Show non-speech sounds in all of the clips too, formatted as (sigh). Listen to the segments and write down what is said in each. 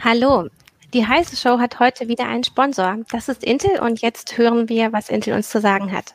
Hallo. Die heiße Show hat heute wieder einen Sponsor. Das ist Intel und jetzt hören wir, was Intel uns zu sagen hat.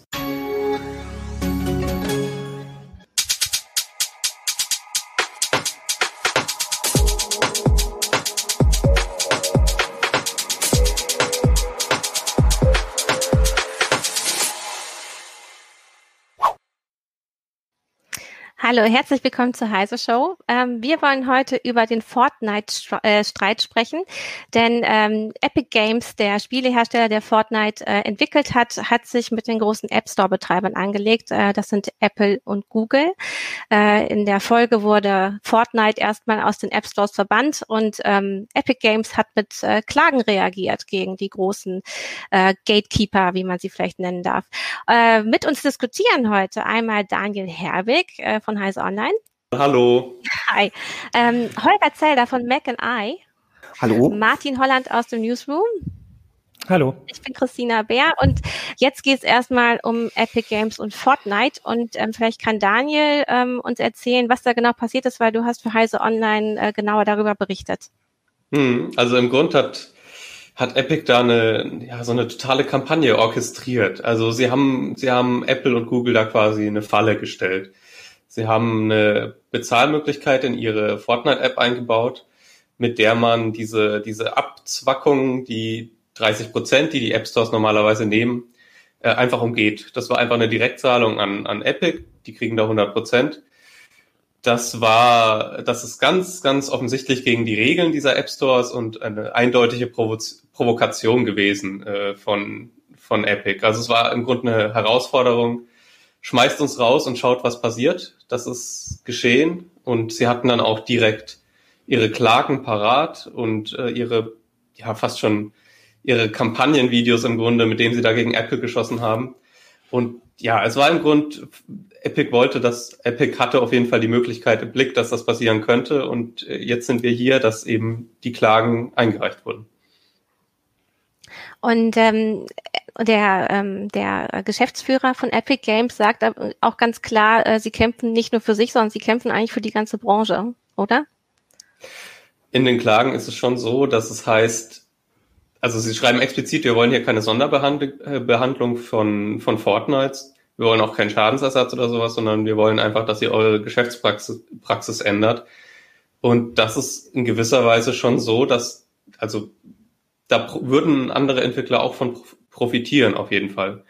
Hallo, herzlich willkommen zur Heise Show. Ähm, wir wollen heute über den Fortnite-Streit äh, sprechen, denn ähm, Epic Games, der Spielehersteller, der Fortnite äh, entwickelt hat, hat sich mit den großen App Store-Betreibern angelegt. Äh, das sind Apple und Google. Äh, in der Folge wurde Fortnite erstmal aus den App Stores verbannt und ähm, Epic Games hat mit äh, Klagen reagiert gegen die großen äh, Gatekeeper, wie man sie vielleicht nennen darf. mit uns diskutieren heute einmal Daniel Herwig von von Heise Online. Hallo. (laughs) Hi. Ähm, Holger Zelder von Mac and I. Hallo. Martin Holland aus dem Newsroom. Hallo. Ich bin Christina Bär und jetzt geht es erstmal um Epic Games und Fortnite und ähm, vielleicht kann Daniel ähm, uns erzählen, was da genau passiert ist, weil du hast für Heise Online äh, genauer darüber berichtet. Hm, also im Grund hat hat Epic da eine ja so eine totale Kampagne orchestriert. Also sie haben sie haben Apple und Google da quasi eine Falle gestellt. Sie haben eine Bezahlmöglichkeit in ihre Fortnite-App eingebaut, mit der man diese, diese Abzwackung, die 30 Prozent, die die App Stores normalerweise nehmen, äh, einfach umgeht. Das war einfach eine Direktzahlung an, an Epic, die kriegen da 100 Prozent. Das war, das ist ganz, ganz offensichtlich gegen die Regeln dieser App Stores und eine eindeutige Provo Provokation gewesen äh, von, von Epic. Also es war im Grunde eine Herausforderung, schmeißt uns raus und schaut, was passiert. Das ist geschehen und sie hatten dann auch direkt ihre Klagen parat und äh, ihre, ja, fast schon ihre Kampagnenvideos im Grunde, mit denen sie dagegen Apple geschossen haben. Und ja, es war im Grund, Epic wollte das, Epic hatte auf jeden Fall die Möglichkeit im Blick, dass das passieren könnte. Und äh, jetzt sind wir hier, dass eben die Klagen eingereicht wurden. Und ähm, der, ähm, der Geschäftsführer von Epic Games sagt auch ganz klar, äh, sie kämpfen nicht nur für sich, sondern sie kämpfen eigentlich für die ganze Branche, oder? In den Klagen ist es schon so, dass es heißt, also sie schreiben explizit, wir wollen hier keine Sonderbehandlung äh, von, von Fortnite. Wir wollen auch keinen Schadensersatz oder sowas, sondern wir wollen einfach, dass ihr eure Geschäftspraxis Praxis ändert. Und das ist in gewisser Weise schon so, dass, also da würden andere Entwickler auch von profitieren, auf jeden Fall.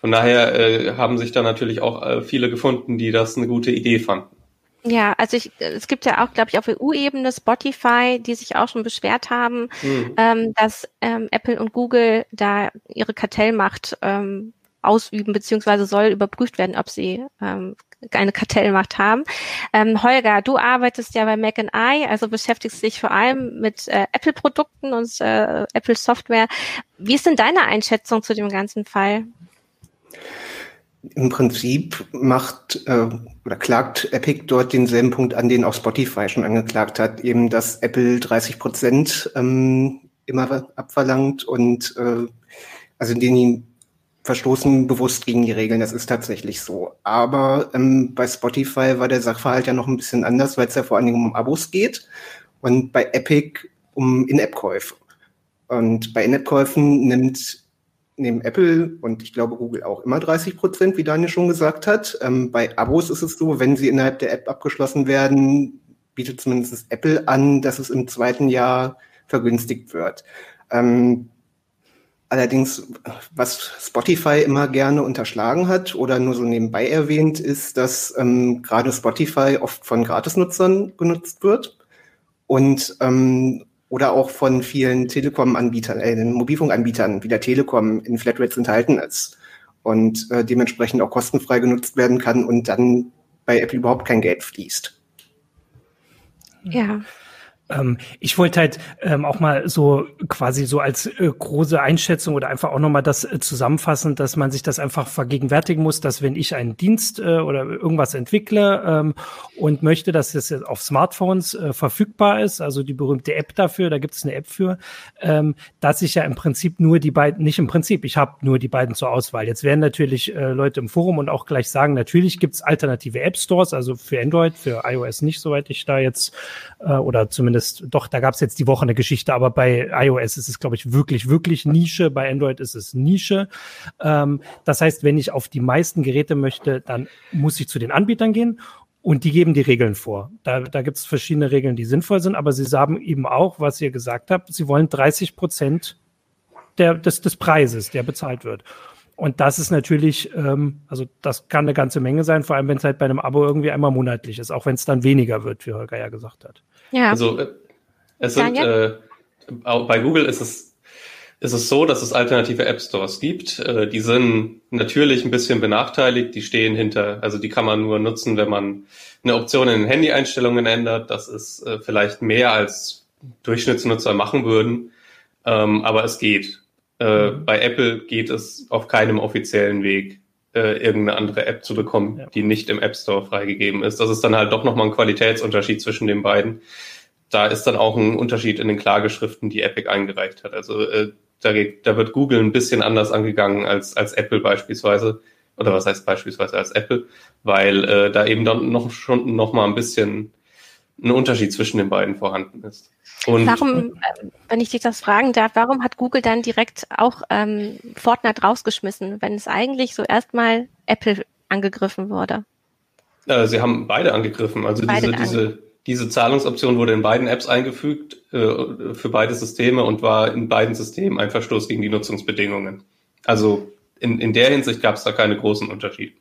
Von daher äh, haben sich da natürlich auch äh, viele gefunden, die das eine gute Idee fanden. Ja, also ich, es gibt ja auch, glaube ich, auf EU-Ebene Spotify, die sich auch schon beschwert haben, mhm. ähm, dass ähm, Apple und Google da ihre Kartellmacht ähm, ausüben, beziehungsweise soll überprüft werden, ob sie ähm, eine Kartellmacht haben. Ähm, Holger, du arbeitest ja bei Mac and I, also beschäftigst dich vor allem mit äh, Apple-Produkten und äh, Apple-Software. Wie ist denn deine Einschätzung zu dem ganzen Fall? Im Prinzip macht äh, oder klagt Epic dort denselben Punkt an, den auch Spotify schon angeklagt hat, eben dass Apple 30 Prozent ähm, immer abverlangt und äh, also den verstoßen bewusst gegen die Regeln, das ist tatsächlich so. Aber ähm, bei Spotify war der Sachverhalt ja noch ein bisschen anders, weil es ja vor allen Dingen um Abos geht und bei Epic um In-App-Käufe. Und bei In-App-Käufen nimmt neben Apple und ich glaube Google auch immer 30 Prozent, wie Daniel schon gesagt hat. Ähm, bei Abos ist es so, wenn sie innerhalb der App abgeschlossen werden, bietet zumindest Apple an, dass es im zweiten Jahr vergünstigt wird. Ähm, Allerdings, was Spotify immer gerne unterschlagen hat oder nur so nebenbei erwähnt, ist, dass ähm, gerade Spotify oft von Gratisnutzern genutzt wird und ähm, oder auch von vielen Telekom-Anbietern, äh, Mobilfunkanbietern wie der Telekom in Flatrates enthalten ist und äh, dementsprechend auch kostenfrei genutzt werden kann und dann bei Apple überhaupt kein Geld fließt. Ja. Ähm, ich wollte halt ähm, auch mal so quasi so als äh, große Einschätzung oder einfach auch nochmal das äh, zusammenfassen, dass man sich das einfach vergegenwärtigen muss, dass wenn ich einen Dienst äh, oder irgendwas entwickle ähm, und möchte, dass es das auf Smartphones äh, verfügbar ist, also die berühmte App dafür, da gibt es eine App für, ähm, dass ich ja im Prinzip nur die beiden, nicht im Prinzip, ich habe nur die beiden zur Auswahl. Jetzt werden natürlich äh, Leute im Forum und auch gleich sagen, natürlich gibt es alternative App Stores, also für Android, für iOS nicht, soweit ich da jetzt äh, oder zumindest doch, da gab es jetzt die Woche eine Geschichte, aber bei iOS ist es, glaube ich, wirklich, wirklich Nische. Bei Android ist es Nische. Ähm, das heißt, wenn ich auf die meisten Geräte möchte, dann muss ich zu den Anbietern gehen und die geben die Regeln vor. Da, da gibt es verschiedene Regeln, die sinnvoll sind, aber sie sagen eben auch, was ihr gesagt habt, sie wollen 30 Prozent des, des Preises, der bezahlt wird. Und das ist natürlich, ähm, also das kann eine ganze Menge sein, vor allem wenn es halt bei einem Abo irgendwie einmal monatlich ist, auch wenn es dann weniger wird, wie Holger ja gesagt hat. Ja. Also äh, es sind äh, bei Google ist es ist es so, dass es alternative App Stores gibt. Äh, die sind natürlich ein bisschen benachteiligt. Die stehen hinter, also die kann man nur nutzen, wenn man eine Option in den Handy-Einstellungen ändert. Das ist äh, vielleicht mehr als Durchschnittsnutzer machen würden, ähm, aber es geht. Äh, mhm. Bei Apple geht es auf keinem offiziellen Weg, äh, irgendeine andere App zu bekommen, ja. die nicht im App Store freigegeben ist. Das ist dann halt doch nochmal ein Qualitätsunterschied zwischen den beiden. Da ist dann auch ein Unterschied in den Klageschriften, die Epic eingereicht hat. Also äh, da, geht, da wird Google ein bisschen anders angegangen als, als Apple beispielsweise. Oder was heißt beispielsweise als Apple, weil äh, da eben dann noch schon noch mal ein bisschen ein Unterschied zwischen den beiden vorhanden ist. Und warum, äh, wenn ich dich das fragen darf, warum hat Google dann direkt auch ähm, Fortnite rausgeschmissen, wenn es eigentlich so erstmal Apple angegriffen wurde? Äh, sie haben beide angegriffen. Also beide diese, diese, diese Zahlungsoption wurde in beiden Apps eingefügt äh, für beide Systeme und war in beiden Systemen ein Verstoß gegen die Nutzungsbedingungen. Also in, in der Hinsicht gab es da keine großen Unterschiede.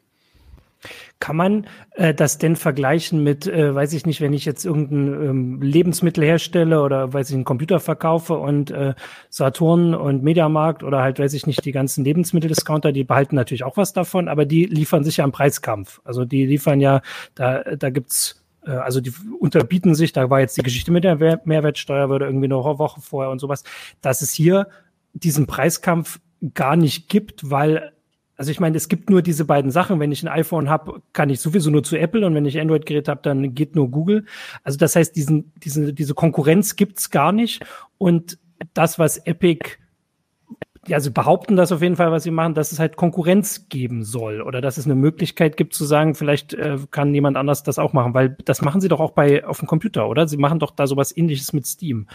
Kann man äh, das denn vergleichen mit, äh, weiß ich nicht, wenn ich jetzt irgendein ähm, Lebensmittel herstelle oder weiß ich einen Computer verkaufe und äh, Saturn und Mediamarkt oder halt weiß ich nicht die ganzen Lebensmitteldiscounter, die behalten natürlich auch was davon, aber die liefern sich ja am Preiskampf. Also die liefern ja, da da gibt's äh, also die unterbieten sich, da war jetzt die Geschichte mit der Mehrwertsteuer, würde irgendwie eine Woche vorher und sowas, dass es hier diesen Preiskampf gar nicht gibt, weil also ich meine, es gibt nur diese beiden Sachen. Wenn ich ein iPhone habe, kann ich sowieso nur zu Apple und wenn ich Android-Gerät habe, dann geht nur Google. Also das heißt, diesen, diese, diese Konkurrenz gibt's gar nicht. Und das, was Epic ja, sie behaupten das auf jeden Fall, was sie machen, dass es halt Konkurrenz geben soll oder dass es eine Möglichkeit gibt zu sagen, vielleicht äh, kann jemand anders das auch machen, weil das machen sie doch auch bei auf dem Computer, oder? Sie machen doch da sowas ähnliches mit Steam.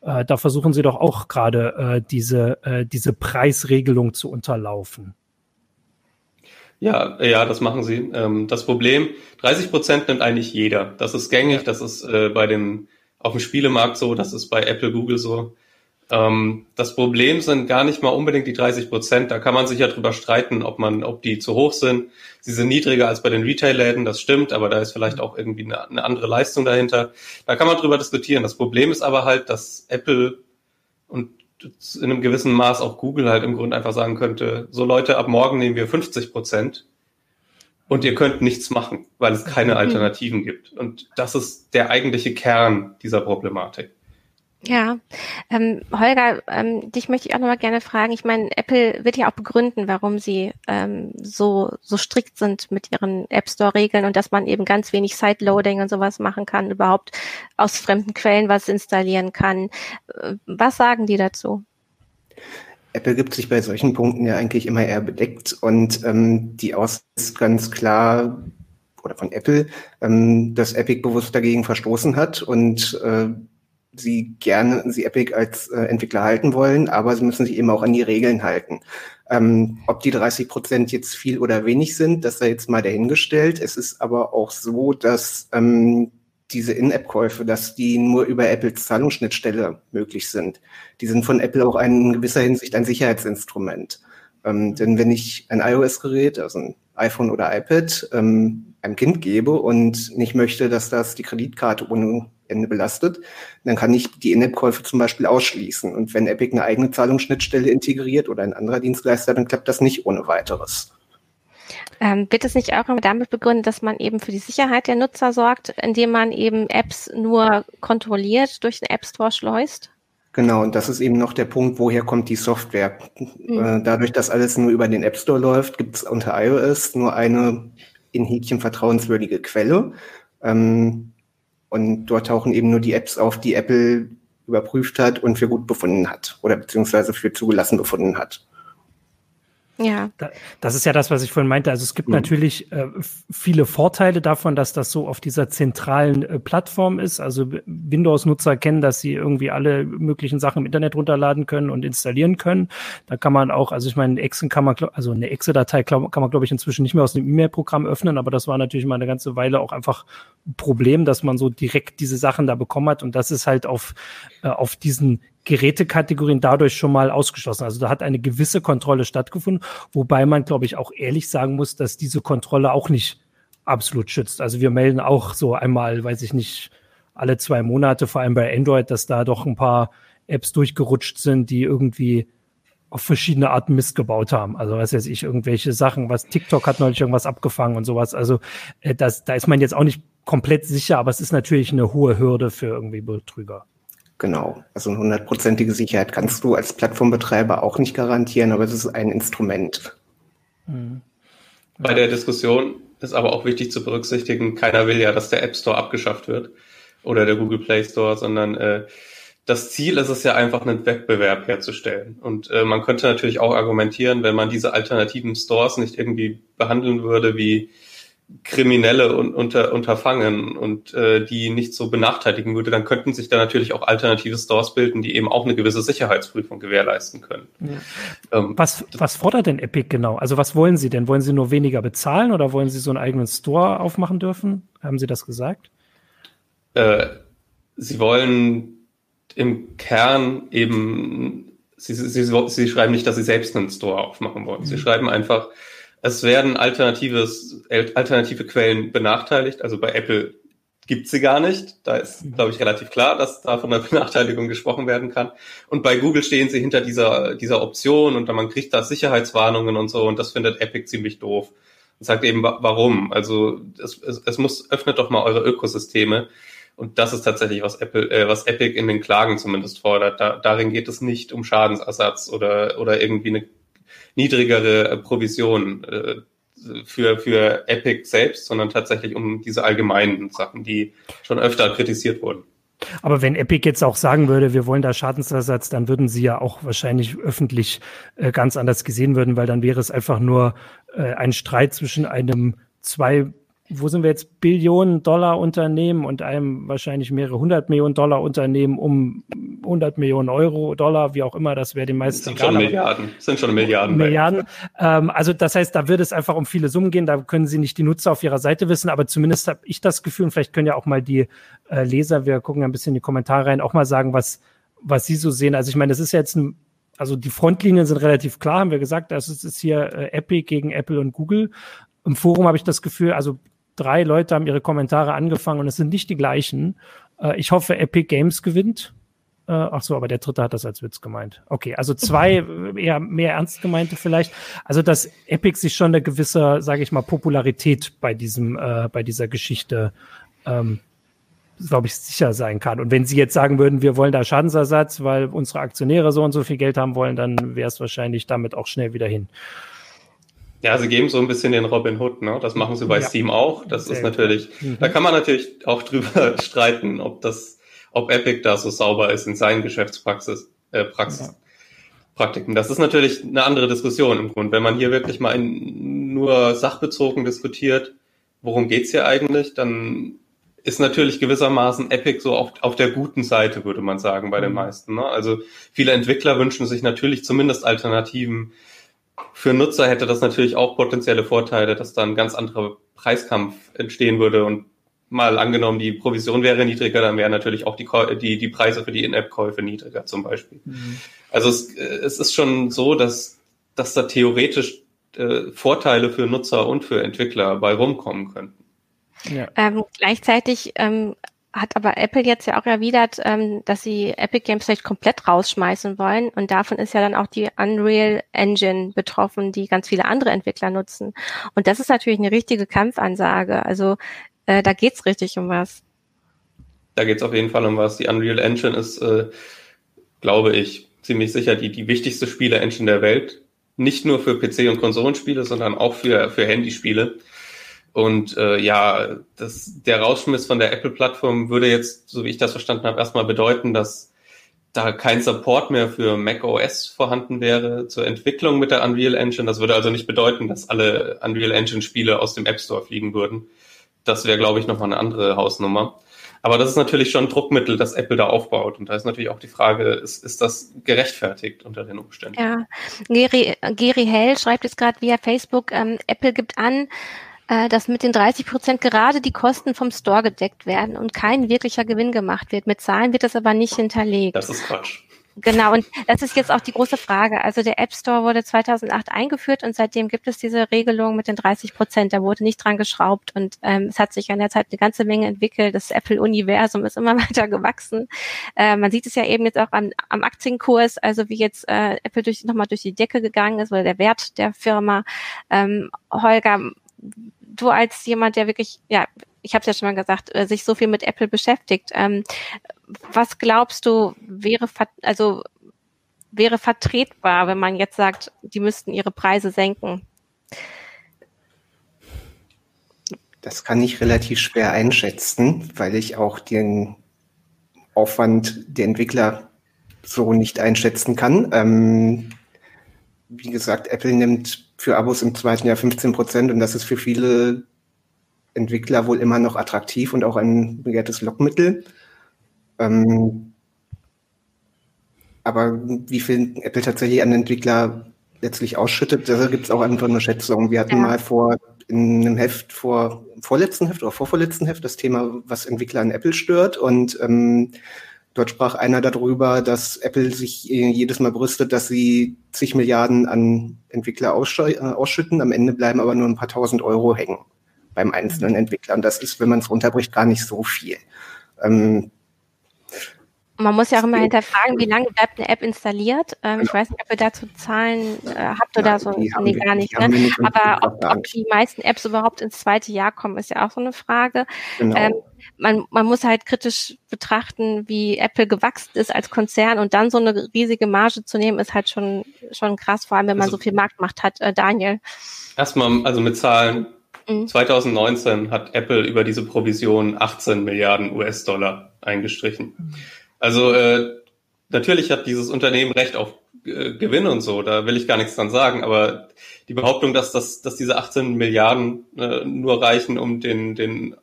Äh, da versuchen sie doch auch gerade äh, diese, äh, diese Preisregelung zu unterlaufen. Ja, ja, das machen sie. Ähm, das Problem, 30 Prozent nimmt eigentlich jeder. Das ist gängig, das ist äh, bei den, auf dem Spielemarkt so, das ist bei Apple, Google so. Ähm, das Problem sind gar nicht mal unbedingt die 30 Prozent. Da kann man sich ja drüber streiten, ob man, ob die zu hoch sind. Sie sind niedriger als bei den Retail-Läden, das stimmt, aber da ist vielleicht auch irgendwie eine, eine andere Leistung dahinter. Da kann man drüber diskutieren. Das Problem ist aber halt, dass Apple und in einem gewissen Maß auch Google halt im Grunde einfach sagen könnte, so Leute, ab morgen nehmen wir 50 Prozent und ihr könnt nichts machen, weil es keine mhm. Alternativen gibt. Und das ist der eigentliche Kern dieser Problematik. Ja, ähm, Holger, ähm, dich möchte ich auch nochmal gerne fragen. Ich meine, Apple wird ja auch begründen, warum sie ähm, so so strikt sind mit ihren App Store Regeln und dass man eben ganz wenig Sideloading und sowas machen kann, überhaupt aus fremden Quellen was installieren kann. Äh, was sagen die dazu? Apple gibt sich bei solchen Punkten ja eigentlich immer eher bedeckt und ähm, die Aussicht ist ganz klar oder von Apple, ähm, dass Epic bewusst dagegen verstoßen hat und äh, sie gerne, sie Epic als äh, Entwickler halten wollen, aber sie müssen sich eben auch an die Regeln halten. Ähm, ob die 30 Prozent jetzt viel oder wenig sind, das sei jetzt mal dahingestellt. Es ist aber auch so, dass ähm, diese In-App-Käufe, dass die nur über Apples Zahlungsschnittstelle möglich sind. Die sind von Apple auch in gewisser Hinsicht ein Sicherheitsinstrument. Ähm, denn wenn ich ein iOS-Gerät, also ein iPhone oder iPad, ähm, einem Kind gebe und nicht möchte, dass das die Kreditkarte ohne Ende belastet, dann kann ich die In-App-Käufe zum Beispiel ausschließen. Und wenn Epic eine eigene Zahlungsschnittstelle integriert oder ein anderer Dienstleister, dann klappt das nicht ohne weiteres. Ähm, wird es nicht auch damit begründet, dass man eben für die Sicherheit der Nutzer sorgt, indem man eben Apps nur kontrolliert durch den App Store schleust? Genau, und das ist eben noch der Punkt, woher kommt die Software. Mhm. Dadurch, dass alles nur über den App Store läuft, gibt es unter iOS nur eine in Häkchen vertrauenswürdige Quelle. Ähm, und dort tauchen eben nur die Apps auf, die Apple überprüft hat und für gut befunden hat oder beziehungsweise für zugelassen befunden hat. Ja. Das ist ja das, was ich vorhin meinte. Also es gibt mhm. natürlich äh, viele Vorteile davon, dass das so auf dieser zentralen äh, Plattform ist. Also Windows-Nutzer kennen, dass sie irgendwie alle möglichen Sachen im Internet runterladen können und installieren können. Da kann man auch, also ich meine, Excel kann man, also eine Excel-Datei kann man, glaube ich, inzwischen nicht mehr aus einem E-Mail-Programm öffnen, aber das war natürlich mal eine ganze Weile auch einfach ein Problem, dass man so direkt diese Sachen da bekommen hat. Und das ist halt auf, äh, auf diesen Gerätekategorien dadurch schon mal ausgeschlossen. Also da hat eine gewisse Kontrolle stattgefunden, wobei man, glaube ich, auch ehrlich sagen muss, dass diese Kontrolle auch nicht absolut schützt. Also wir melden auch so einmal, weiß ich nicht, alle zwei Monate, vor allem bei Android, dass da doch ein paar Apps durchgerutscht sind, die irgendwie auf verschiedene Arten Mist gebaut haben. Also was weiß ich, irgendwelche Sachen, was TikTok hat neulich irgendwas abgefangen und sowas. Also äh, das, da ist man jetzt auch nicht komplett sicher, aber es ist natürlich eine hohe Hürde für irgendwie Betrüger. Genau. Also eine hundertprozentige Sicherheit kannst du als Plattformbetreiber auch nicht garantieren, aber es ist ein Instrument. Mhm. Bei der Diskussion ist aber auch wichtig zu berücksichtigen, keiner will ja, dass der App Store abgeschafft wird oder der Google Play Store, sondern äh, das Ziel ist es ja einfach, einen Wettbewerb herzustellen. Und äh, man könnte natürlich auch argumentieren, wenn man diese alternativen Stores nicht irgendwie behandeln würde wie Kriminelle un unter, unterfangen und äh, die nicht so benachteiligen würde, dann könnten sich da natürlich auch alternative Stores bilden, die eben auch eine gewisse Sicherheitsprüfung gewährleisten können. Ja. Ähm, was, was fordert denn Epic genau? Also was wollen Sie denn? Wollen Sie nur weniger bezahlen oder wollen Sie so einen eigenen Store aufmachen dürfen? Haben Sie das gesagt? Äh, Sie wollen im Kern eben, Sie, Sie, Sie schreiben nicht, dass Sie selbst einen Store aufmachen wollen. Mhm. Sie schreiben einfach, es werden alternatives, alternative Quellen benachteiligt. Also bei Apple gibt sie gar nicht. Da ist, glaube ich, relativ klar, dass da von einer Benachteiligung gesprochen werden kann. Und bei Google stehen sie hinter dieser, dieser Option und man kriegt da Sicherheitswarnungen und so und das findet Epic ziemlich doof. Und sagt eben, warum? Also es, es, es muss, öffnet doch mal eure Ökosysteme. Und das ist tatsächlich, was Apple, äh, was Epic in den Klagen zumindest fordert. Da, darin geht es nicht um Schadensersatz oder, oder irgendwie eine niedrigere äh, Provision äh, für, für Epic selbst, sondern tatsächlich um diese allgemeinen Sachen, die schon öfter kritisiert wurden. Aber wenn Epic jetzt auch sagen würde, wir wollen da Schadensersatz, dann würden sie ja auch wahrscheinlich öffentlich äh, ganz anders gesehen würden, weil dann wäre es einfach nur ein Streit zwischen einem zwei wo sind wir jetzt, Billionen Dollar Unternehmen und einem wahrscheinlich mehrere hundert Millionen Dollar Unternehmen um 100 Millionen Euro, Dollar, wie auch immer, das wäre den meisten sind egal. Schon Milliarden, sind schon Milliarden. Milliarden. Ähm, also das heißt, da würde es einfach um viele Summen gehen, da können Sie nicht die Nutzer auf Ihrer Seite wissen, aber zumindest habe ich das Gefühl, und vielleicht können ja auch mal die äh, Leser, wir gucken ein bisschen in die Kommentare rein, auch mal sagen, was, was Sie so sehen. Also ich meine, das ist jetzt ein also die Frontlinien sind relativ klar, haben wir gesagt. Das ist hier äh, Epic gegen Apple und Google. Im Forum habe ich das Gefühl, also drei Leute haben ihre Kommentare angefangen und es sind nicht die gleichen. Äh, ich hoffe, Epic Games gewinnt. Äh, ach so, aber der dritte hat das als Witz gemeint. Okay, also zwei (laughs) eher mehr ernst gemeinte vielleicht. Also dass Epic sich schon eine gewisse, sage ich mal, Popularität bei diesem, äh, bei dieser Geschichte, ähm, glaube ich, sicher sein kann. Und wenn Sie jetzt sagen würden, wir wollen da Schadensersatz, weil unsere Aktionäre so und so viel Geld haben wollen, dann wäre es wahrscheinlich damit auch schnell wieder hin. Ja, sie geben so ein bisschen den Robin Hood, ne? Das machen sie bei ja. Steam auch. Das Sehr ist natürlich, mhm. da kann man natürlich auch (laughs) drüber streiten, ob das, ob Epic da so sauber ist in seinen Geschäftspraxis, äh, Praxis, ja. Praktiken. Das ist natürlich eine andere Diskussion im Grund. Wenn man hier wirklich mal in, nur sachbezogen diskutiert, worum geht's hier eigentlich, dann ist natürlich gewissermaßen Epic so auf, auf der guten Seite, würde man sagen, bei den mhm. meisten. Ne? Also viele Entwickler wünschen sich natürlich zumindest Alternativen für Nutzer hätte das natürlich auch potenzielle Vorteile, dass da ein ganz anderer Preiskampf entstehen würde und mal angenommen, die Provision wäre niedriger, dann wären natürlich auch die, die, die Preise für die In-App-Käufe niedriger zum Beispiel. Mhm. Also es, es ist schon so, dass, dass da theoretisch äh, Vorteile für Nutzer und für Entwickler bei rumkommen könnten. Ja. Ähm, gleichzeitig ähm, hat aber Apple jetzt ja auch erwidert, ähm, dass sie Epic Games vielleicht komplett rausschmeißen wollen. Und davon ist ja dann auch die Unreal Engine betroffen, die ganz viele andere Entwickler nutzen. Und das ist natürlich eine richtige Kampfansage. Also äh, da geht's richtig um was. Da geht's auf jeden Fall um was. Die Unreal Engine ist, äh, glaube ich, ziemlich sicher die, die wichtigste Spiele-Engine der Welt. Nicht nur für PC- und Konsolenspiele, sondern auch für, für Handyspiele. Und äh, ja, das, der Rausschmiss von der Apple-Plattform würde jetzt, so wie ich das verstanden habe, erstmal bedeuten, dass da kein Support mehr für Mac OS vorhanden wäre zur Entwicklung mit der Unreal Engine. Das würde also nicht bedeuten, dass alle Unreal Engine Spiele aus dem App Store fliegen würden. Das wäre, glaube ich, nochmal eine andere Hausnummer. Aber das ist natürlich schon ein Druckmittel, das Apple da aufbaut. Und da ist natürlich auch die Frage, ist, ist das gerechtfertigt unter den Umständen? Ja, Geri, Geri Hell schreibt jetzt gerade via Facebook, ähm, Apple gibt an, äh, dass mit den 30 Prozent gerade die Kosten vom Store gedeckt werden und kein wirklicher Gewinn gemacht wird. Mit Zahlen wird das aber nicht hinterlegt. Das ist Quatsch. Genau, und das ist jetzt auch die große Frage. Also der App Store wurde 2008 eingeführt und seitdem gibt es diese Regelung mit den 30 Prozent. Da wurde nicht dran geschraubt und ähm, es hat sich an der Zeit eine ganze Menge entwickelt. Das Apple-Universum ist immer (laughs) weiter gewachsen. Äh, man sieht es ja eben jetzt auch am, am Aktienkurs, also wie jetzt äh, Apple durch, nochmal durch die Decke gegangen ist oder der Wert der Firma. Ähm, Holger, du als jemand, der wirklich, ja, ich habe es ja schon mal gesagt, äh, sich so viel mit Apple beschäftigt, ähm, was glaubst du, wäre, also, wäre vertretbar, wenn man jetzt sagt, die müssten ihre Preise senken? Das kann ich relativ schwer einschätzen, weil ich auch den Aufwand der Entwickler so nicht einschätzen kann. Ähm, wie gesagt, Apple nimmt für Abos im zweiten Jahr 15 Prozent und das ist für viele Entwickler wohl immer noch attraktiv und auch ein begehrtes Lockmittel. Ähm, aber wie viel Apple tatsächlich an Entwickler letztlich ausschüttet, da gibt es auch einfach eine Schätzung. Wir hatten ja. mal vor in einem Heft vor vorletzten Heft oder vorvorletzten Heft das Thema, was Entwickler an Apple stört und ähm, Dort sprach einer darüber, dass Apple sich äh, jedes Mal brüstet, dass sie zig Milliarden an Entwickler äh, ausschütten. Am Ende bleiben aber nur ein paar tausend Euro hängen beim einzelnen Entwickler. Und das ist, wenn man es runterbricht, gar nicht so viel. Ähm, man muss ja auch immer hinterfragen, wie lange bleibt eine App installiert. Ähm, genau. Ich weiß nicht, ob ihr dazu Zahlen äh, habt oder ja, so. Nee, wir, gar nicht. Ne? nicht Aber ob, ob, die meisten Apps überhaupt ins zweite Jahr kommen, ist ja auch so eine Frage. Genau. Ähm, man, man muss halt kritisch betrachten, wie Apple gewachsen ist als Konzern und dann so eine riesige Marge zu nehmen, ist halt schon, schon krass, vor allem wenn man also, so viel Marktmacht hat. Äh, Daniel. Erstmal, also mit Zahlen. Mhm. 2019 hat Apple über diese Provision 18 Milliarden US-Dollar eingestrichen. Mhm. Also äh, natürlich hat dieses Unternehmen Recht auf äh, Gewinn und so, da will ich gar nichts dran sagen, aber die Behauptung, dass, das, dass diese 18 Milliarden äh, nur reichen, um den, den,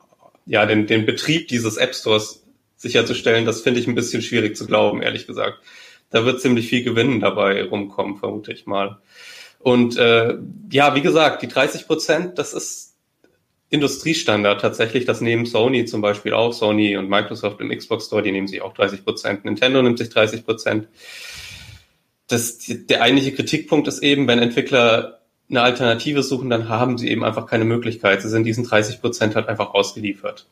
ja, den, den Betrieb dieses App Stores sicherzustellen, das finde ich ein bisschen schwierig zu glauben, ehrlich gesagt. Da wird ziemlich viel Gewinn dabei rumkommen, vermute ich mal. Und äh, ja, wie gesagt, die 30 Prozent, das ist Industriestandard tatsächlich. Das nehmen Sony zum Beispiel auch. Sony und Microsoft im Xbox Store, die nehmen sich auch 30 Prozent. Nintendo nimmt sich 30 Prozent. Das, der eigentliche Kritikpunkt ist eben, wenn Entwickler eine Alternative suchen, dann haben sie eben einfach keine Möglichkeit. Sie sind diesen 30 Prozent halt einfach ausgeliefert.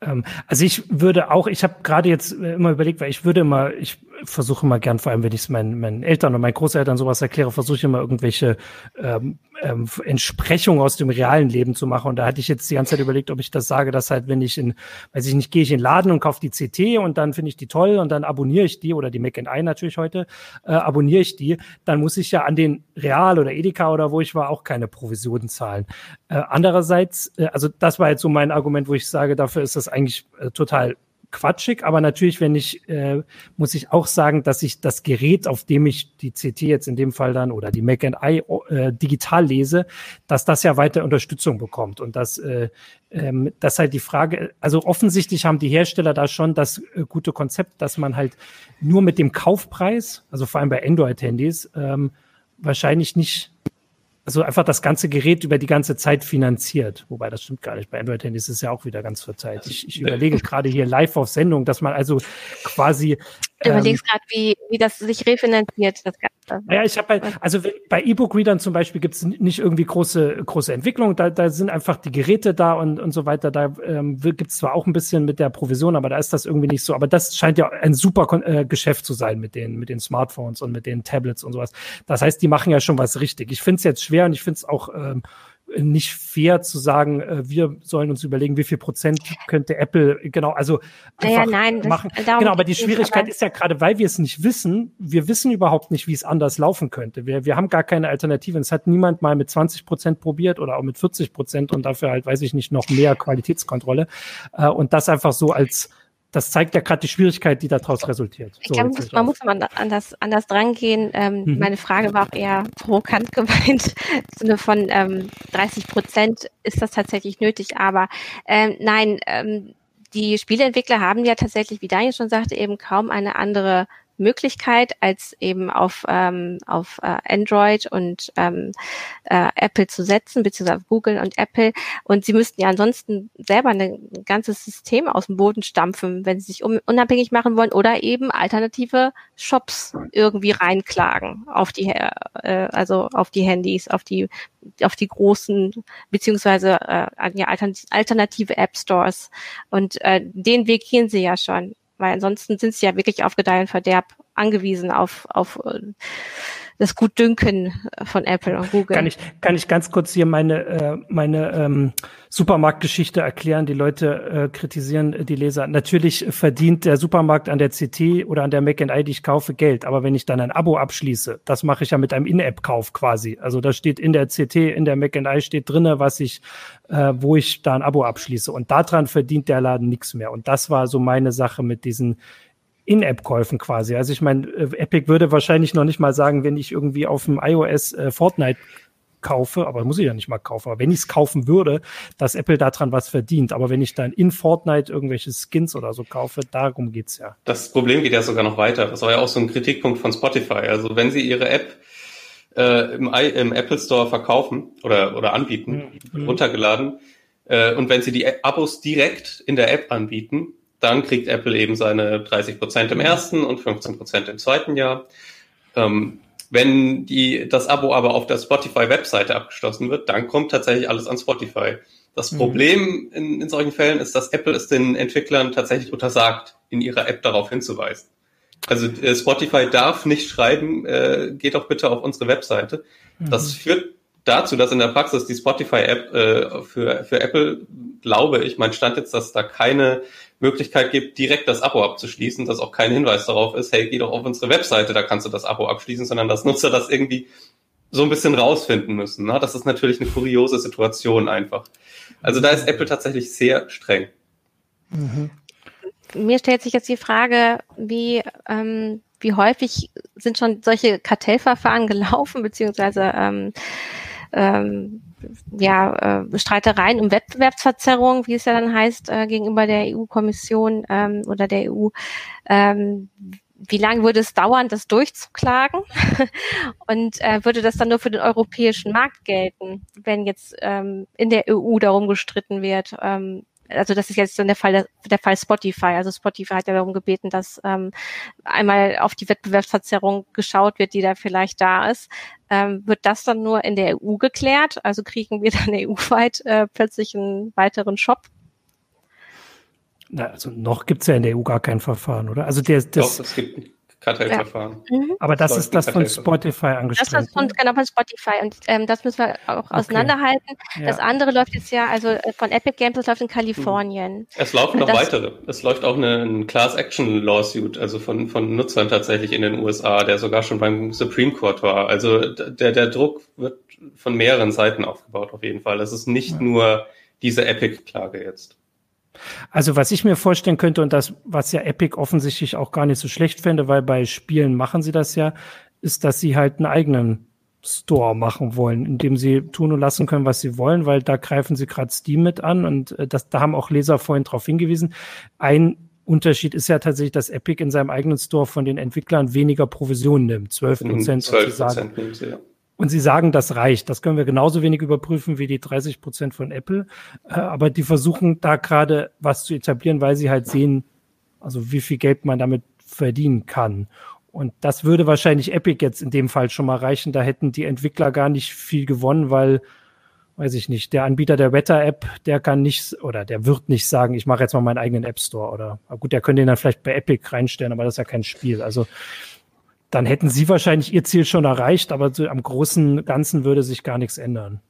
Ähm, also ich würde auch, ich habe gerade jetzt äh, immer überlegt, weil ich würde immer, ich versuche immer gern, vor allem wenn ich es meinen, meinen Eltern und meinen Großeltern sowas erkläre, versuche ich immer irgendwelche ähm, ähm, Entsprechung aus dem realen Leben zu machen. Und da hatte ich jetzt die ganze Zeit überlegt, ob ich das sage, dass halt, wenn ich in, weiß ich nicht, gehe ich in den Laden und kaufe die CT und dann finde ich die toll und dann abonniere ich die oder die Mac I natürlich heute, äh, abonniere ich die, dann muss ich ja an den Real oder Edeka oder wo ich war auch keine Provisionen zahlen. Äh, andererseits, äh, also das war jetzt so mein Argument, wo ich sage, dafür ist das eigentlich äh, total quatschig, aber natürlich, wenn ich, äh, muss ich auch sagen, dass ich das Gerät, auf dem ich die CT jetzt in dem Fall dann oder die Mac I äh, digital lese, dass das ja weiter Unterstützung bekommt. Und dass äh, ähm, das halt die Frage, also offensichtlich haben die Hersteller da schon das äh, gute Konzept, dass man halt nur mit dem Kaufpreis, also vor allem bei Android-Handys, ähm, wahrscheinlich nicht also einfach das ganze Gerät über die ganze Zeit finanziert. Wobei das stimmt gar nicht. Bei Android-Handys ist es ja auch wieder ganz verzeiht. Ich, ich überlege gerade hier live auf Sendung, dass man also quasi. Du ähm, überlegst gerade, wie, wie das sich refinanziert. Das Ja, ich habe halt, also bei E-Book-Readern zum Beispiel gibt es nicht irgendwie große, große Entwicklung. Da, da sind einfach die Geräte da und, und so weiter. Da ähm, gibt es zwar auch ein bisschen mit der Provision, aber da ist das irgendwie nicht so. Aber das scheint ja ein super äh, Geschäft zu sein mit den, mit den Smartphones und mit den Tablets und sowas. Das heißt, die machen ja schon was richtig. Ich finde es jetzt schwer und ich finde es auch ähm, nicht fair zu sagen, äh, wir sollen uns überlegen, wie viel Prozent könnte Apple genau, also naja, nein, machen. genau, aber die Schwierigkeit ist ja gerade, weil wir es nicht wissen, wir wissen überhaupt nicht, wie es anders laufen könnte. Wir, wir haben gar keine Alternative. Es hat niemand mal mit 20 Prozent probiert oder auch mit 40 Prozent und dafür halt, weiß ich nicht, noch mehr Qualitätskontrolle. Äh, und das einfach so als das zeigt ja gerade die Schwierigkeit, die daraus resultiert. So, glaube, muss, man muss man anders, anders drangehen. Ähm, mhm. Meine Frage war auch eher provokant (laughs) gemeint, im Sinne von ähm, 30 Prozent ist das tatsächlich nötig, aber ähm, nein, ähm, die Spieleentwickler haben ja tatsächlich, wie Daniel schon sagte, eben kaum eine andere Möglichkeit, als eben auf, ähm, auf äh, Android und ähm, äh, Apple zu setzen, beziehungsweise Google und Apple. Und sie müssten ja ansonsten selber ein ganzes System aus dem Boden stampfen, wenn sie sich unabhängig machen wollen oder eben alternative Shops irgendwie reinklagen auf die, äh, also auf die Handys, auf die auf die großen beziehungsweise äh, ja, alternative App Stores und äh, den Weg gehen sie ja schon weil ansonsten sind sie ja wirklich auf Gedeih und Verderb angewiesen auf, auf äh, das Gutdünken von Apple und Google. Kann ich, kann ich ganz kurz hier meine, äh, meine ähm, Supermarktgeschichte erklären? Die Leute äh, kritisieren die Leser. Natürlich verdient der Supermarkt an der CT oder an der Mac die ich kaufe, Geld. Aber wenn ich dann ein Abo abschließe, das mache ich ja mit einem In-App-Kauf quasi. Also da steht in der CT, in der Mac steht drinne, was ich, äh, wo ich da ein Abo abschließe. Und daran verdient der Laden nichts mehr. Und das war so meine Sache mit diesen in-App-Käufen quasi. Also ich meine, äh, Epic würde wahrscheinlich noch nicht mal sagen, wenn ich irgendwie auf dem iOS äh, Fortnite kaufe, aber muss ich ja nicht mal kaufen, aber wenn ich es kaufen würde, dass Apple daran was verdient. Aber wenn ich dann in Fortnite irgendwelche Skins oder so kaufe, darum geht's ja. Das Problem geht ja sogar noch weiter. Das war ja auch so ein Kritikpunkt von Spotify. Also wenn sie ihre App äh, im, im, Apple Store verkaufen oder, oder anbieten, mhm. runtergeladen, äh, und wenn sie die Abos direkt in der App anbieten, dann kriegt Apple eben seine 30 Prozent im ersten und 15 Prozent im zweiten Jahr. Ähm, wenn die, das Abo aber auf der Spotify-Webseite abgeschlossen wird, dann kommt tatsächlich alles an Spotify. Das mhm. Problem in, in solchen Fällen ist, dass Apple es den Entwicklern tatsächlich untersagt, in ihrer App darauf hinzuweisen. Also äh, Spotify darf nicht schreiben, äh, geht doch bitte auf unsere Webseite. Mhm. Das führt dazu, dass in der Praxis die Spotify-App äh, für, für Apple, glaube ich, mein Stand jetzt, dass da keine Möglichkeit gibt, direkt das Abo abzuschließen, dass auch kein Hinweis darauf ist, hey, geh doch auf unsere Webseite, da kannst du das Abo abschließen, sondern dass Nutzer das irgendwie so ein bisschen rausfinden müssen. Ne? Das ist natürlich eine kuriose Situation einfach. Also da ist Apple tatsächlich sehr streng. Mhm. Mir stellt sich jetzt die Frage, wie, ähm, wie häufig sind schon solche Kartellverfahren (laughs) gelaufen, beziehungsweise ähm, ähm, ja, äh, Streitereien um Wettbewerbsverzerrung, wie es ja dann heißt, äh, gegenüber der EU-Kommission ähm, oder der EU. Ähm, wie lange würde es dauern, das durchzuklagen? (laughs) Und äh, würde das dann nur für den europäischen Markt gelten, wenn jetzt ähm, in der EU darum gestritten wird, ähm, also das ist jetzt dann der Fall der Fall Spotify. Also Spotify hat ja darum gebeten, dass ähm, einmal auf die Wettbewerbsverzerrung geschaut wird, die da vielleicht da ist. Ähm, wird das dann nur in der EU geklärt? Also kriegen wir (laughs) dann EU-weit äh, plötzlich einen weiteren Shop? Na, also noch gibt's ja in der EU gar kein Verfahren, oder? Also der, das, Doch, es gibt Kartellverfahren. Ja. Mhm. Aber das, das ist das von Spotify angestrengt. Das ist von, genau von Spotify und ähm, das müssen wir auch okay. auseinanderhalten. Ja. Das andere läuft jetzt ja, also äh, von Epic Games, das läuft in Kalifornien. Es laufen noch das, weitere. Es läuft auch eine, ein Class Action Lawsuit, also von, von Nutzern tatsächlich in den USA, der sogar schon beim Supreme Court war. Also der, der Druck wird von mehreren Seiten aufgebaut auf jeden Fall. Es ist nicht ja. nur diese Epic-Klage jetzt. Also was ich mir vorstellen könnte und das, was ja Epic offensichtlich auch gar nicht so schlecht fände, weil bei Spielen machen sie das ja, ist, dass sie halt einen eigenen Store machen wollen, in dem sie tun und lassen können, was sie wollen, weil da greifen sie gerade Steam mit an und äh, das, da haben auch Leser vorhin darauf hingewiesen. Ein Unterschied ist ja tatsächlich, dass Epic in seinem eigenen Store von den Entwicklern weniger Provisionen nimmt, 12 Prozent. 12 Prozent nimmt sie, ja. Und sie sagen, das reicht. Das können wir genauso wenig überprüfen wie die 30 Prozent von Apple. Äh, aber die versuchen da gerade was zu etablieren, weil sie halt sehen, also wie viel Geld man damit verdienen kann. Und das würde wahrscheinlich Epic jetzt in dem Fall schon mal reichen. Da hätten die Entwickler gar nicht viel gewonnen, weil, weiß ich nicht, der Anbieter der Wetter-App, der kann nicht oder der wird nicht sagen, ich mache jetzt mal meinen eigenen App Store oder gut, der könnte den dann vielleicht bei Epic reinstellen, aber das ist ja kein Spiel. Also dann hätten sie wahrscheinlich ihr Ziel schon erreicht, aber so am großen Ganzen würde sich gar nichts ändern.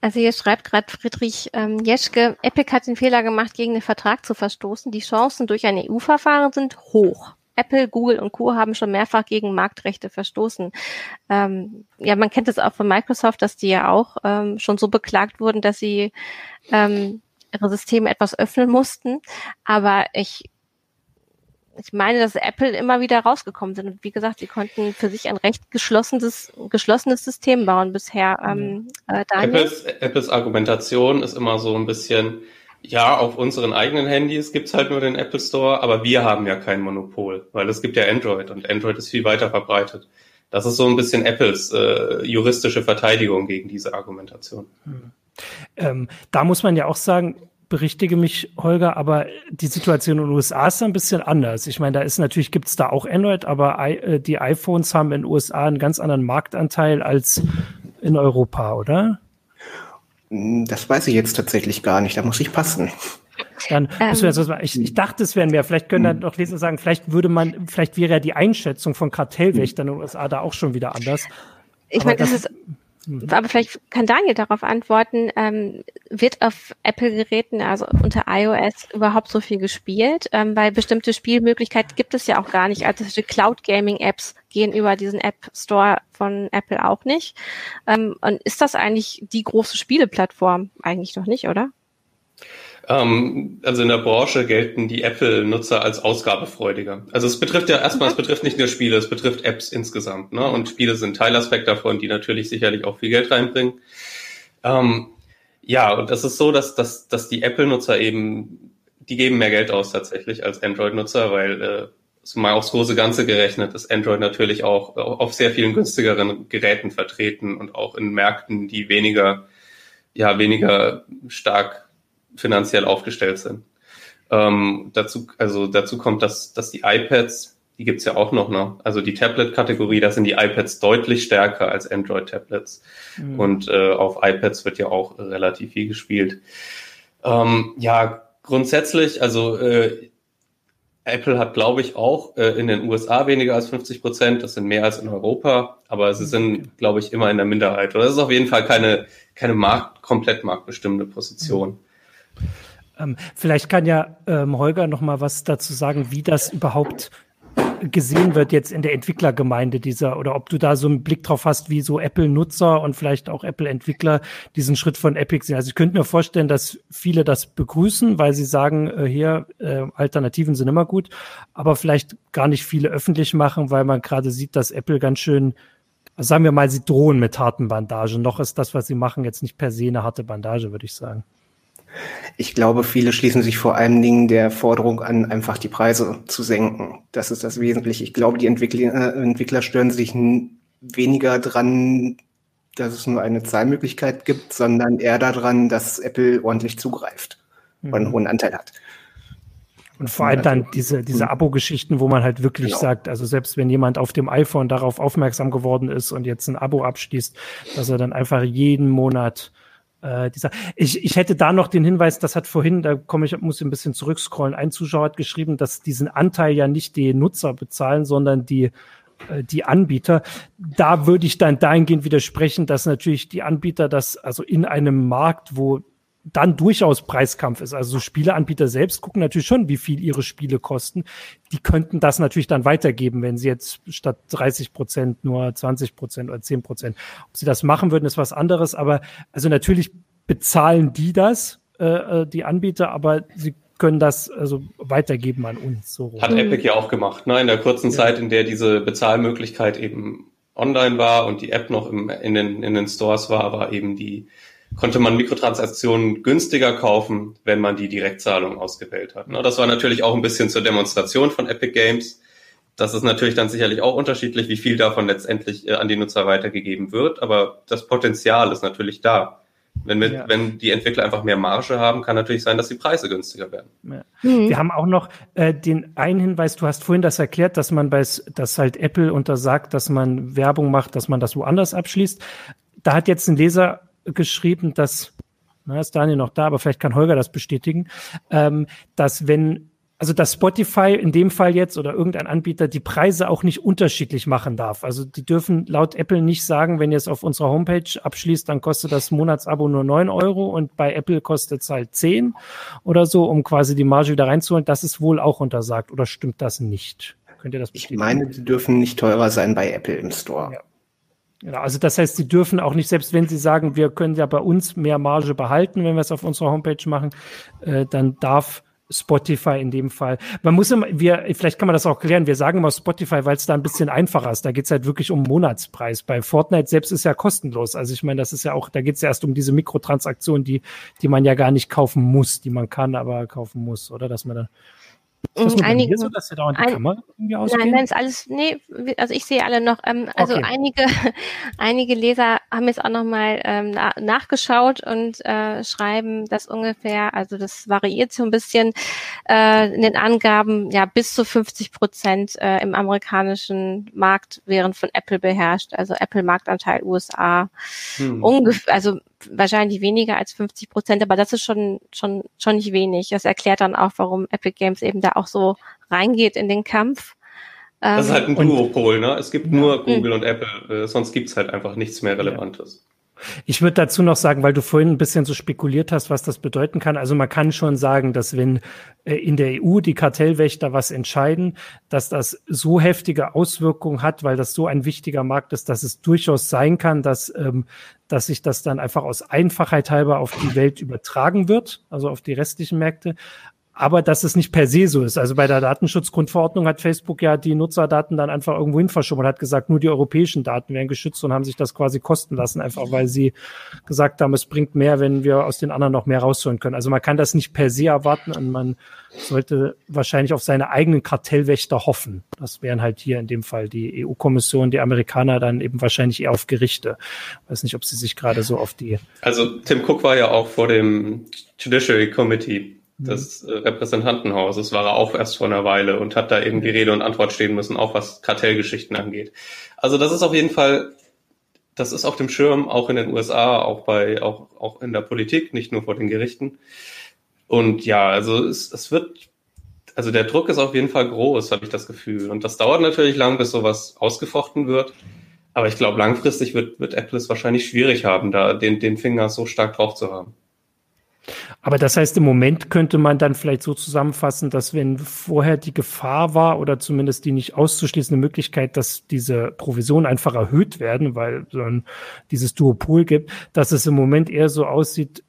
Also hier schreibt gerade Friedrich ähm, Jeschke, Epic hat den Fehler gemacht, gegen den Vertrag zu verstoßen. Die Chancen durch ein EU-Verfahren sind hoch. Apple, Google und Co. haben schon mehrfach gegen Marktrechte verstoßen. Ähm, ja, man kennt es auch von Microsoft, dass die ja auch ähm, schon so beklagt wurden, dass sie ähm, ihre Systeme etwas öffnen mussten. Aber ich ich meine, dass Apple immer wieder rausgekommen sind. Und wie gesagt, sie konnten für sich ein recht geschlossenes, geschlossenes System bauen bisher. Ähm, äh, Apples, Apples Argumentation ist immer so ein bisschen, ja, auf unseren eigenen Handys gibt's halt nur den Apple Store, aber wir haben ja kein Monopol, weil es gibt ja Android und Android ist viel weiter verbreitet. Das ist so ein bisschen Apples äh, juristische Verteidigung gegen diese Argumentation. Hm. Ähm, da muss man ja auch sagen, berichtige mich, Holger, aber die Situation in den USA ist ein bisschen anders. Ich meine, da ist natürlich, gibt es da auch Android, aber I, äh, die iPhones haben in den USA einen ganz anderen Marktanteil als in Europa, oder? Hm, das weiß ich jetzt tatsächlich gar nicht, da muss ich passen. Dann ähm, wir jetzt, ich, ich dachte, es wären mehr. Vielleicht können dann noch Leser sagen, vielleicht würde man, vielleicht wäre ja die Einschätzung von Kartellwächtern in den USA da auch schon wieder anders. Ich meine, das, das ist. Aber vielleicht kann Daniel darauf antworten, ähm, wird auf Apple-Geräten, also unter iOS, überhaupt so viel gespielt? Ähm, weil bestimmte Spielmöglichkeiten gibt es ja auch gar nicht. Also Cloud-Gaming-Apps gehen über diesen App Store von Apple auch nicht. Ähm, und ist das eigentlich die große Spieleplattform? Eigentlich noch nicht, oder? Ähm, also in der Branche gelten die Apple-Nutzer als ausgabefreudiger. Also es betrifft ja erstmal, es betrifft nicht nur Spiele, es betrifft Apps insgesamt. Ne? Und Spiele sind Teilaspekt davon, die natürlich sicherlich auch viel Geld reinbringen. Ähm, ja, und das ist so, dass, dass, dass die Apple-Nutzer eben, die geben mehr Geld aus tatsächlich als Android-Nutzer, weil äh, mal aufs große Ganze gerechnet ist Android natürlich auch auf sehr vielen günstigeren Geräten vertreten und auch in Märkten, die weniger, ja, weniger stark finanziell aufgestellt sind. Ähm, dazu, also dazu kommt, dass, dass die iPads, die gibt's ja auch noch, ne? Also die Tablet-Kategorie, da sind die iPads deutlich stärker als Android-Tablets. Mhm. Und äh, auf iPads wird ja auch relativ viel gespielt. Ähm, ja, grundsätzlich, also äh, Apple hat, glaube ich, auch äh, in den USA weniger als 50 Prozent. Das sind mehr als in Europa, aber sie sind, glaube ich, immer in der Minderheit. Oder das ist auf jeden Fall keine, keine Markt, komplett marktbestimmende Position. Mhm. Ähm, vielleicht kann ja ähm, Holger noch mal was dazu sagen, wie das überhaupt gesehen wird jetzt in der Entwicklergemeinde dieser oder ob du da so einen Blick drauf hast, wie so Apple-Nutzer und vielleicht auch Apple-Entwickler diesen Schritt von Epic sehen. Also ich könnte mir vorstellen, dass viele das begrüßen, weil sie sagen, äh, hier äh, Alternativen sind immer gut, aber vielleicht gar nicht viele öffentlich machen, weil man gerade sieht, dass Apple ganz schön sagen wir mal, sie drohen mit harten Bandagen. Noch ist das, was sie machen, jetzt nicht per se eine harte Bandage, würde ich sagen. Ich glaube, viele schließen sich vor allen Dingen der Forderung an, einfach die Preise zu senken. Das ist das Wesentliche. Ich glaube, die Entwickler, äh, Entwickler stören sich weniger dran, dass es nur eine Zahlmöglichkeit gibt, sondern eher daran, dass Apple ordentlich zugreift und einen mhm. hohen Anteil hat. Und vor allem dann diese, diese mhm. Abo-Geschichten, wo man halt wirklich genau. sagt, also selbst wenn jemand auf dem iPhone darauf aufmerksam geworden ist und jetzt ein Abo abschließt, dass er dann einfach jeden Monat äh, dieser, ich, ich hätte da noch den Hinweis, das hat vorhin, da komme ich, muss ich ein bisschen zurückscrollen. Ein Zuschauer hat geschrieben, dass diesen Anteil ja nicht die Nutzer bezahlen, sondern die äh, die Anbieter. Da würde ich dann dahingehend widersprechen, dass natürlich die Anbieter das, also in einem Markt, wo dann durchaus Preiskampf ist. Also Spieleanbieter selbst gucken natürlich schon, wie viel ihre Spiele kosten. Die könnten das natürlich dann weitergeben, wenn sie jetzt statt 30 Prozent nur 20 Prozent oder 10 Prozent. Ob sie das machen würden, ist was anderes. Aber also natürlich bezahlen die das, äh, äh die Anbieter, aber sie können das also weitergeben an uns. So Hat Epic ja auch gemacht, ne? In der kurzen ja. Zeit, in der diese Bezahlmöglichkeit eben online war und die App noch im, in, den, in den Stores war, war eben die konnte man Mikrotransaktionen günstiger kaufen, wenn man die Direktzahlung ausgewählt hat. Das war natürlich auch ein bisschen zur Demonstration von Epic Games. Das ist natürlich dann sicherlich auch unterschiedlich, wie viel davon letztendlich äh, an die Nutzer weitergegeben wird, aber das Potenzial ist natürlich da. Wenn, wir, ja. wenn die Entwickler einfach mehr Marge haben, kann natürlich sein, dass die Preise günstiger werden. Ja. Mhm. Wir haben auch noch äh, den einen Hinweis, du hast vorhin das erklärt, dass man bei, dass halt Apple untersagt, dass man Werbung macht, dass man das woanders abschließt. Da hat jetzt ein Leser geschrieben, dass, na, ist Daniel noch da, aber vielleicht kann Holger das bestätigen, ähm, dass wenn also dass Spotify in dem Fall jetzt oder irgendein Anbieter die Preise auch nicht unterschiedlich machen darf. Also die dürfen laut Apple nicht sagen, wenn ihr es auf unserer Homepage abschließt, dann kostet das Monatsabo nur neun Euro und bei Apple kostet es halt zehn oder so, um quasi die Marge wieder reinzuholen. Das ist wohl auch untersagt oder stimmt das nicht? Könnt ihr das bestätigen? Ich meine, die dürfen nicht teurer sein bei Apple im Store. Ja. Genau, also das heißt, sie dürfen auch nicht, selbst wenn sie sagen, wir können ja bei uns mehr Marge behalten, wenn wir es auf unserer Homepage machen, äh, dann darf Spotify in dem Fall. Man muss immer, wir, vielleicht kann man das auch klären, wir sagen immer Spotify, weil es da ein bisschen einfacher ist. Da geht's halt wirklich um Monatspreis. Bei Fortnite selbst ist ja kostenlos. Also ich meine, das ist ja auch, da geht's ja erst um diese Mikrotransaktion, die, die man ja gar nicht kaufen muss, die man kann, aber kaufen muss, oder? Dass man dann ist das einige, so, dass ihr da die ein, Kamera irgendwie Nein, nein, ist alles, nee, also ich sehe alle noch. Ähm, also okay. einige, (laughs) einige Leser haben jetzt auch nochmal ähm, na, nachgeschaut und äh, schreiben das ungefähr, also das variiert so ein bisschen äh, in den Angaben, ja, bis zu 50 Prozent äh, im amerikanischen Markt wären von Apple beherrscht, also Apple Marktanteil USA. Hm. Ungefähr, also wahrscheinlich weniger als 50 Prozent, aber das ist schon, schon, schon nicht wenig. Das erklärt dann auch, warum Epic Games eben da auch so reingeht in den Kampf. Das ist halt ein ähm, Duopol, ne? Es gibt nur Google mhm. und Apple, äh, sonst gibt's halt einfach nichts mehr Relevantes. Ich würde dazu noch sagen, weil du vorhin ein bisschen so spekuliert hast, was das bedeuten kann. Also man kann schon sagen, dass wenn äh, in der EU die Kartellwächter was entscheiden, dass das so heftige Auswirkungen hat, weil das so ein wichtiger Markt ist, dass es durchaus sein kann, dass, ähm, dass sich das dann einfach aus Einfachheit halber auf die Welt übertragen wird, also auf die restlichen Märkte aber dass es nicht per se so ist. Also bei der Datenschutzgrundverordnung hat Facebook ja die Nutzerdaten dann einfach irgendwo hin verschoben und hat gesagt, nur die europäischen Daten werden geschützt und haben sich das quasi kosten lassen, einfach weil sie gesagt haben, es bringt mehr, wenn wir aus den anderen noch mehr rausholen können. Also man kann das nicht per se erwarten und man sollte wahrscheinlich auf seine eigenen Kartellwächter hoffen. Das wären halt hier in dem Fall die EU-Kommission, die Amerikaner dann eben wahrscheinlich eher auf Gerichte. weiß nicht, ob sie sich gerade so auf die. Also Tim Cook war ja auch vor dem Judiciary Committee des äh, Repräsentantenhauses war er auch erst vor einer Weile und hat da irgendwie Rede und Antwort stehen müssen, auch was Kartellgeschichten angeht. Also das ist auf jeden Fall, das ist auf dem Schirm, auch in den USA, auch bei, auch, auch in der Politik, nicht nur vor den Gerichten. Und ja, also es, es wird, also der Druck ist auf jeden Fall groß, habe ich das Gefühl. Und das dauert natürlich lang, bis sowas ausgefochten wird. Aber ich glaube, langfristig wird, wird Apple es wahrscheinlich schwierig haben, da den, den Finger so stark drauf zu haben. Aber das heißt, im Moment könnte man dann vielleicht so zusammenfassen, dass wenn vorher die Gefahr war oder zumindest die nicht auszuschließende Möglichkeit, dass diese Provisionen einfach erhöht werden, weil so ein, dieses Duopol gibt, dass es im Moment eher so aussieht,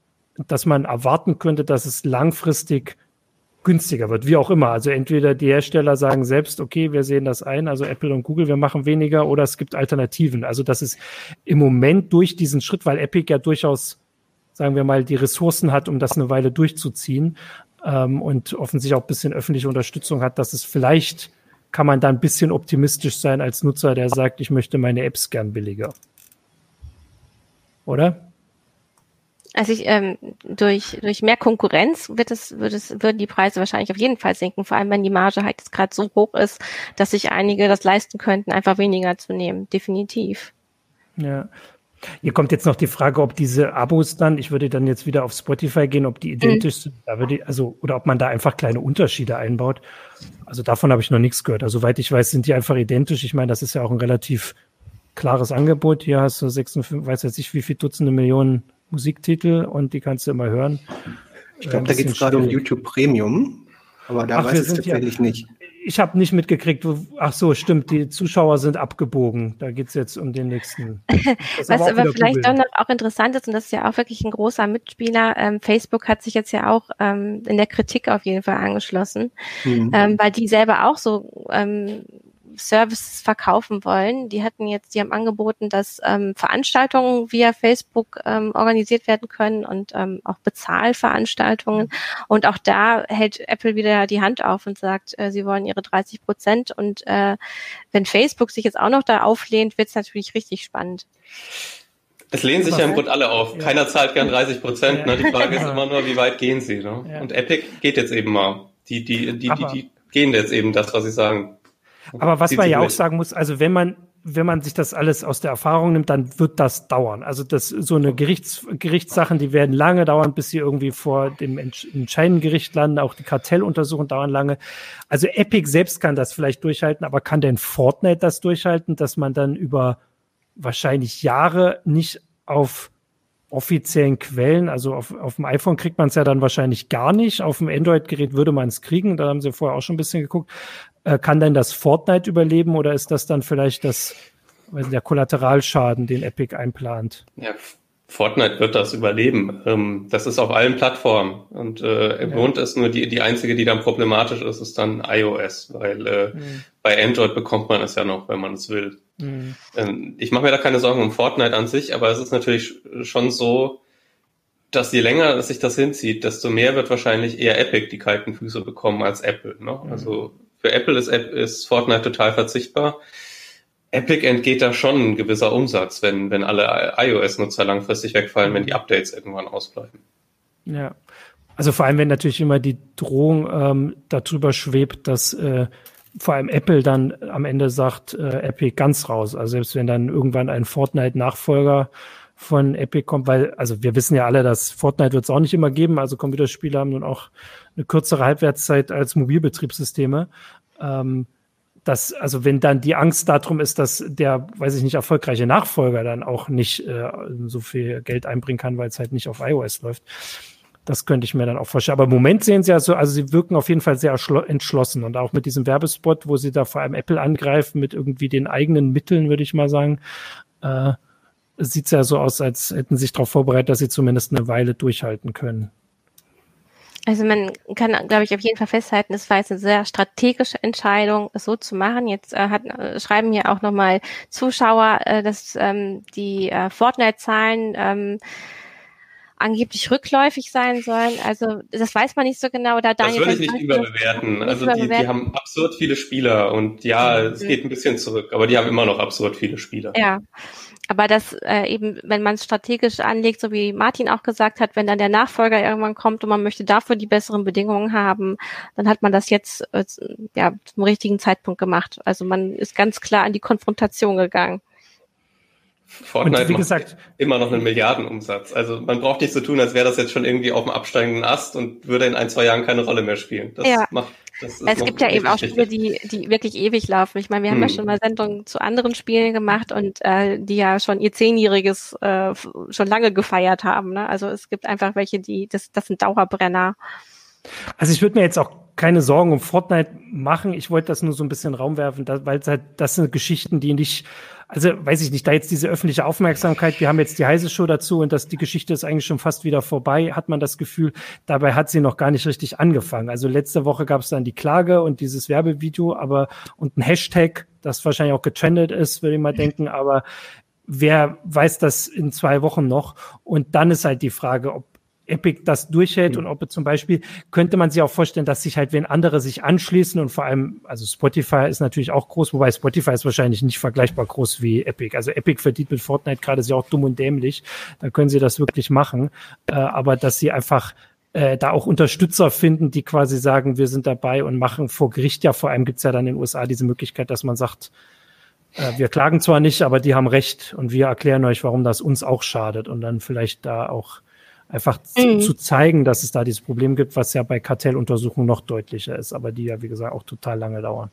dass man erwarten könnte, dass es langfristig günstiger wird, wie auch immer. Also entweder die Hersteller sagen selbst, okay, wir sehen das ein, also Apple und Google, wir machen weniger, oder es gibt Alternativen. Also das ist im Moment durch diesen Schritt, weil Epic ja durchaus sagen wir mal, die Ressourcen hat, um das eine Weile durchzuziehen ähm, und offensichtlich auch ein bisschen öffentliche Unterstützung hat, dass es vielleicht kann man da ein bisschen optimistisch sein als Nutzer, der sagt, ich möchte meine Apps gern billiger. Oder? Also ich, ähm, durch, durch mehr Konkurrenz wird es, wird es, würden die Preise wahrscheinlich auf jeden Fall sinken, vor allem wenn die Marge halt jetzt gerade so hoch ist, dass sich einige das leisten könnten, einfach weniger zu nehmen. Definitiv. Ja, hier kommt jetzt noch die Frage, ob diese Abos dann, ich würde dann jetzt wieder auf Spotify gehen, ob die mhm. identisch sind, da würde ich, also, oder ob man da einfach kleine Unterschiede einbaut. Also davon habe ich noch nichts gehört. Also soweit ich weiß, sind die einfach identisch. Ich meine, das ist ja auch ein relativ klares Angebot. Hier hast du 56, weiß jetzt nicht, wie viele Dutzende Millionen Musiktitel und die kannst du immer hören. Ich glaube, da geht es gerade um YouTube Premium, aber da Ach, weiß ich tatsächlich ja, nicht ich habe nicht mitgekriegt, wo, ach so, stimmt, die Zuschauer sind abgebogen. Da geht's jetzt um den nächsten. (laughs) Was aber, aber vielleicht dann noch auch interessant ist, und das ist ja auch wirklich ein großer Mitspieler, ähm, Facebook hat sich jetzt ja auch ähm, in der Kritik auf jeden Fall angeschlossen, mhm. ähm, weil die selber auch so ähm, Services verkaufen wollen. Die hatten jetzt, die haben angeboten, dass ähm, Veranstaltungen via Facebook ähm, organisiert werden können und ähm, auch Bezahlveranstaltungen. Und auch da hält Apple wieder die Hand auf und sagt, äh, sie wollen ihre 30 Prozent. Und äh, wenn Facebook sich jetzt auch noch da auflehnt, wird es natürlich richtig spannend. Es lehnen sich ja im Grunde alle auf. Ja. Keiner zahlt gern 30 Prozent. Ja. Ne? Die Frage ist immer nur, wie weit gehen sie. Ne? Ja. Und Epic geht jetzt eben mal. Die, die, die, die, die gehen jetzt eben das, was sie sagen. Aber was man ja auch sagen muss, also wenn man wenn man sich das alles aus der Erfahrung nimmt, dann wird das dauern. Also das so eine Gerichts, Gerichtssachen, die werden lange dauern, bis sie irgendwie vor dem entscheidenden Gericht landen. Auch die Kartelluntersuchungen dauern lange. Also Epic selbst kann das vielleicht durchhalten, aber kann denn Fortnite das durchhalten, dass man dann über wahrscheinlich Jahre nicht auf offiziellen Quellen, also auf, auf dem iPhone kriegt man es ja dann wahrscheinlich gar nicht, auf dem Android-Gerät würde man es kriegen, da haben sie vorher auch schon ein bisschen geguckt. Äh, kann denn das Fortnite überleben oder ist das dann vielleicht das, weiß nicht, der Kollateralschaden, den Epic einplant? Ja, Fortnite wird das überleben. Ähm, das ist auf allen Plattformen und äh, ja. Grund ist nur die, die einzige, die dann problematisch ist, ist dann iOS, weil äh, mhm. bei Android bekommt man es ja noch, wenn man es will. Mhm. Ähm, ich mache mir da keine Sorgen um Fortnite an sich, aber es ist natürlich schon so, dass je länger sich das hinzieht, desto mehr wird wahrscheinlich eher Epic die kalten Füße bekommen als Apple. Ne? Mhm. Also für Apple ist, ist Fortnite total verzichtbar. Epic entgeht da schon ein gewisser Umsatz, wenn, wenn alle iOS-Nutzer langfristig wegfallen, wenn die Updates irgendwann ausbleiben. Ja. Also vor allem, wenn natürlich immer die Drohung ähm, darüber schwebt, dass äh, vor allem Apple dann am Ende sagt, äh, Epic ganz raus. Also selbst wenn dann irgendwann ein Fortnite-Nachfolger von Epic kommt, weil, also wir wissen ja alle, dass Fortnite wird es auch nicht immer geben. Also Computerspiele haben nun auch eine kürzere Halbwertszeit als Mobilbetriebssysteme. Ähm, dass, also wenn dann die Angst darum ist, dass der, weiß ich nicht, erfolgreiche Nachfolger dann auch nicht äh, so viel Geld einbringen kann, weil es halt nicht auf iOS läuft. Das könnte ich mir dann auch vorstellen. Aber im Moment sehen sie ja so, also sie wirken auf jeden Fall sehr entschlossen und auch mit diesem Werbespot, wo sie da vor allem Apple angreifen mit irgendwie den eigenen Mitteln, würde ich mal sagen, äh, sieht es ja so aus, als hätten sie sich darauf vorbereitet, dass sie zumindest eine Weile durchhalten können. Also man kann, glaube ich, auf jeden Fall festhalten, es war jetzt eine sehr strategische Entscheidung, es so zu machen. Jetzt äh, hat, äh, schreiben ja auch nochmal Zuschauer, äh, dass ähm, die äh, Fortnite-Zahlen ähm, angeblich rückläufig sein sollen. Also das weiß man nicht so genau. Da Daniel das würde ich nicht überbewerten. Nicht also die, die, haben absurd viele Spieler und ja, mhm. es geht ein bisschen zurück, aber die haben immer noch absurd viele Spieler. Ja, aber das äh, eben, wenn man es strategisch anlegt, so wie Martin auch gesagt hat, wenn dann der Nachfolger irgendwann kommt und man möchte dafür die besseren Bedingungen haben, dann hat man das jetzt äh, ja zum richtigen Zeitpunkt gemacht. Also man ist ganz klar an die Konfrontation gegangen. Fortnite wie gesagt, immer noch einen Milliardenumsatz. Also man braucht nicht so tun, als wäre das jetzt schon irgendwie auf dem absteigenden Ast und würde in ein, zwei Jahren keine Rolle mehr spielen. Das ja. macht es gibt ja eben auch Spiele, die, die wirklich ewig laufen. Ich meine, wir haben hm. ja schon mal Sendungen zu anderen Spielen gemacht und äh, die ja schon ihr Zehnjähriges äh, schon lange gefeiert haben. Ne? Also es gibt einfach welche, die, das, das sind Dauerbrenner. Also ich würde mir jetzt auch keine Sorgen um Fortnite machen. Ich wollte das nur so ein bisschen Raum werfen, weil es halt, das sind Geschichten, die nicht also weiß ich nicht, da jetzt diese öffentliche Aufmerksamkeit, wir haben jetzt die heiße Show dazu und dass die Geschichte ist eigentlich schon fast wieder vorbei, hat man das Gefühl, dabei hat sie noch gar nicht richtig angefangen. Also letzte Woche gab es dann die Klage und dieses Werbevideo, aber und ein Hashtag, das wahrscheinlich auch getrendet ist, würde ich mal denken, aber wer weiß das in zwei Wochen noch? Und dann ist halt die Frage, ob Epic das durchhält mhm. und ob zum Beispiel könnte man sich auch vorstellen, dass sich halt, wenn andere sich anschließen und vor allem, also Spotify ist natürlich auch groß, wobei Spotify ist wahrscheinlich nicht vergleichbar groß wie Epic. Also Epic verdient mit Fortnite gerade sehr auch dumm und dämlich. Da können sie das wirklich machen. Äh, aber dass sie einfach äh, da auch Unterstützer finden, die quasi sagen, wir sind dabei und machen vor Gericht ja, vor allem gibt's ja dann in den USA diese Möglichkeit, dass man sagt, äh, wir klagen zwar nicht, aber die haben recht und wir erklären euch, warum das uns auch schadet und dann vielleicht da auch einfach mhm. zu, zeigen, dass es da dieses Problem gibt, was ja bei Kartelluntersuchungen noch deutlicher ist, aber die ja, wie gesagt, auch total lange dauern.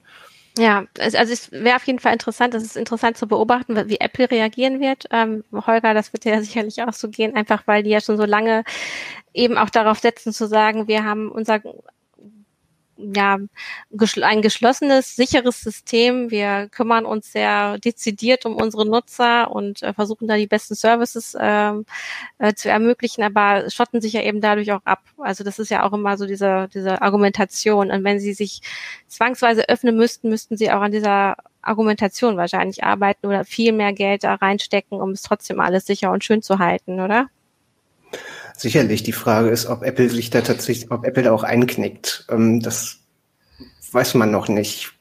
Ja, also es wäre auf jeden Fall interessant, es ist interessant zu beobachten, wie Apple reagieren wird. Ähm, Holger, das wird ja sicherlich auch so gehen, einfach weil die ja schon so lange eben auch darauf setzen zu sagen, wir haben unser ja, ein geschlossenes, sicheres System. Wir kümmern uns sehr dezidiert um unsere Nutzer und äh, versuchen da die besten Services äh, äh, zu ermöglichen, aber schotten sich ja eben dadurch auch ab. Also das ist ja auch immer so diese, diese Argumentation. Und wenn sie sich zwangsweise öffnen müssten, müssten sie auch an dieser Argumentation wahrscheinlich arbeiten oder viel mehr Geld da reinstecken, um es trotzdem alles sicher und schön zu halten, oder? Sicherlich. Die Frage ist, ob Apple sich da tatsächlich, ob Apple da auch einknickt. Ähm, das weiß man noch nicht.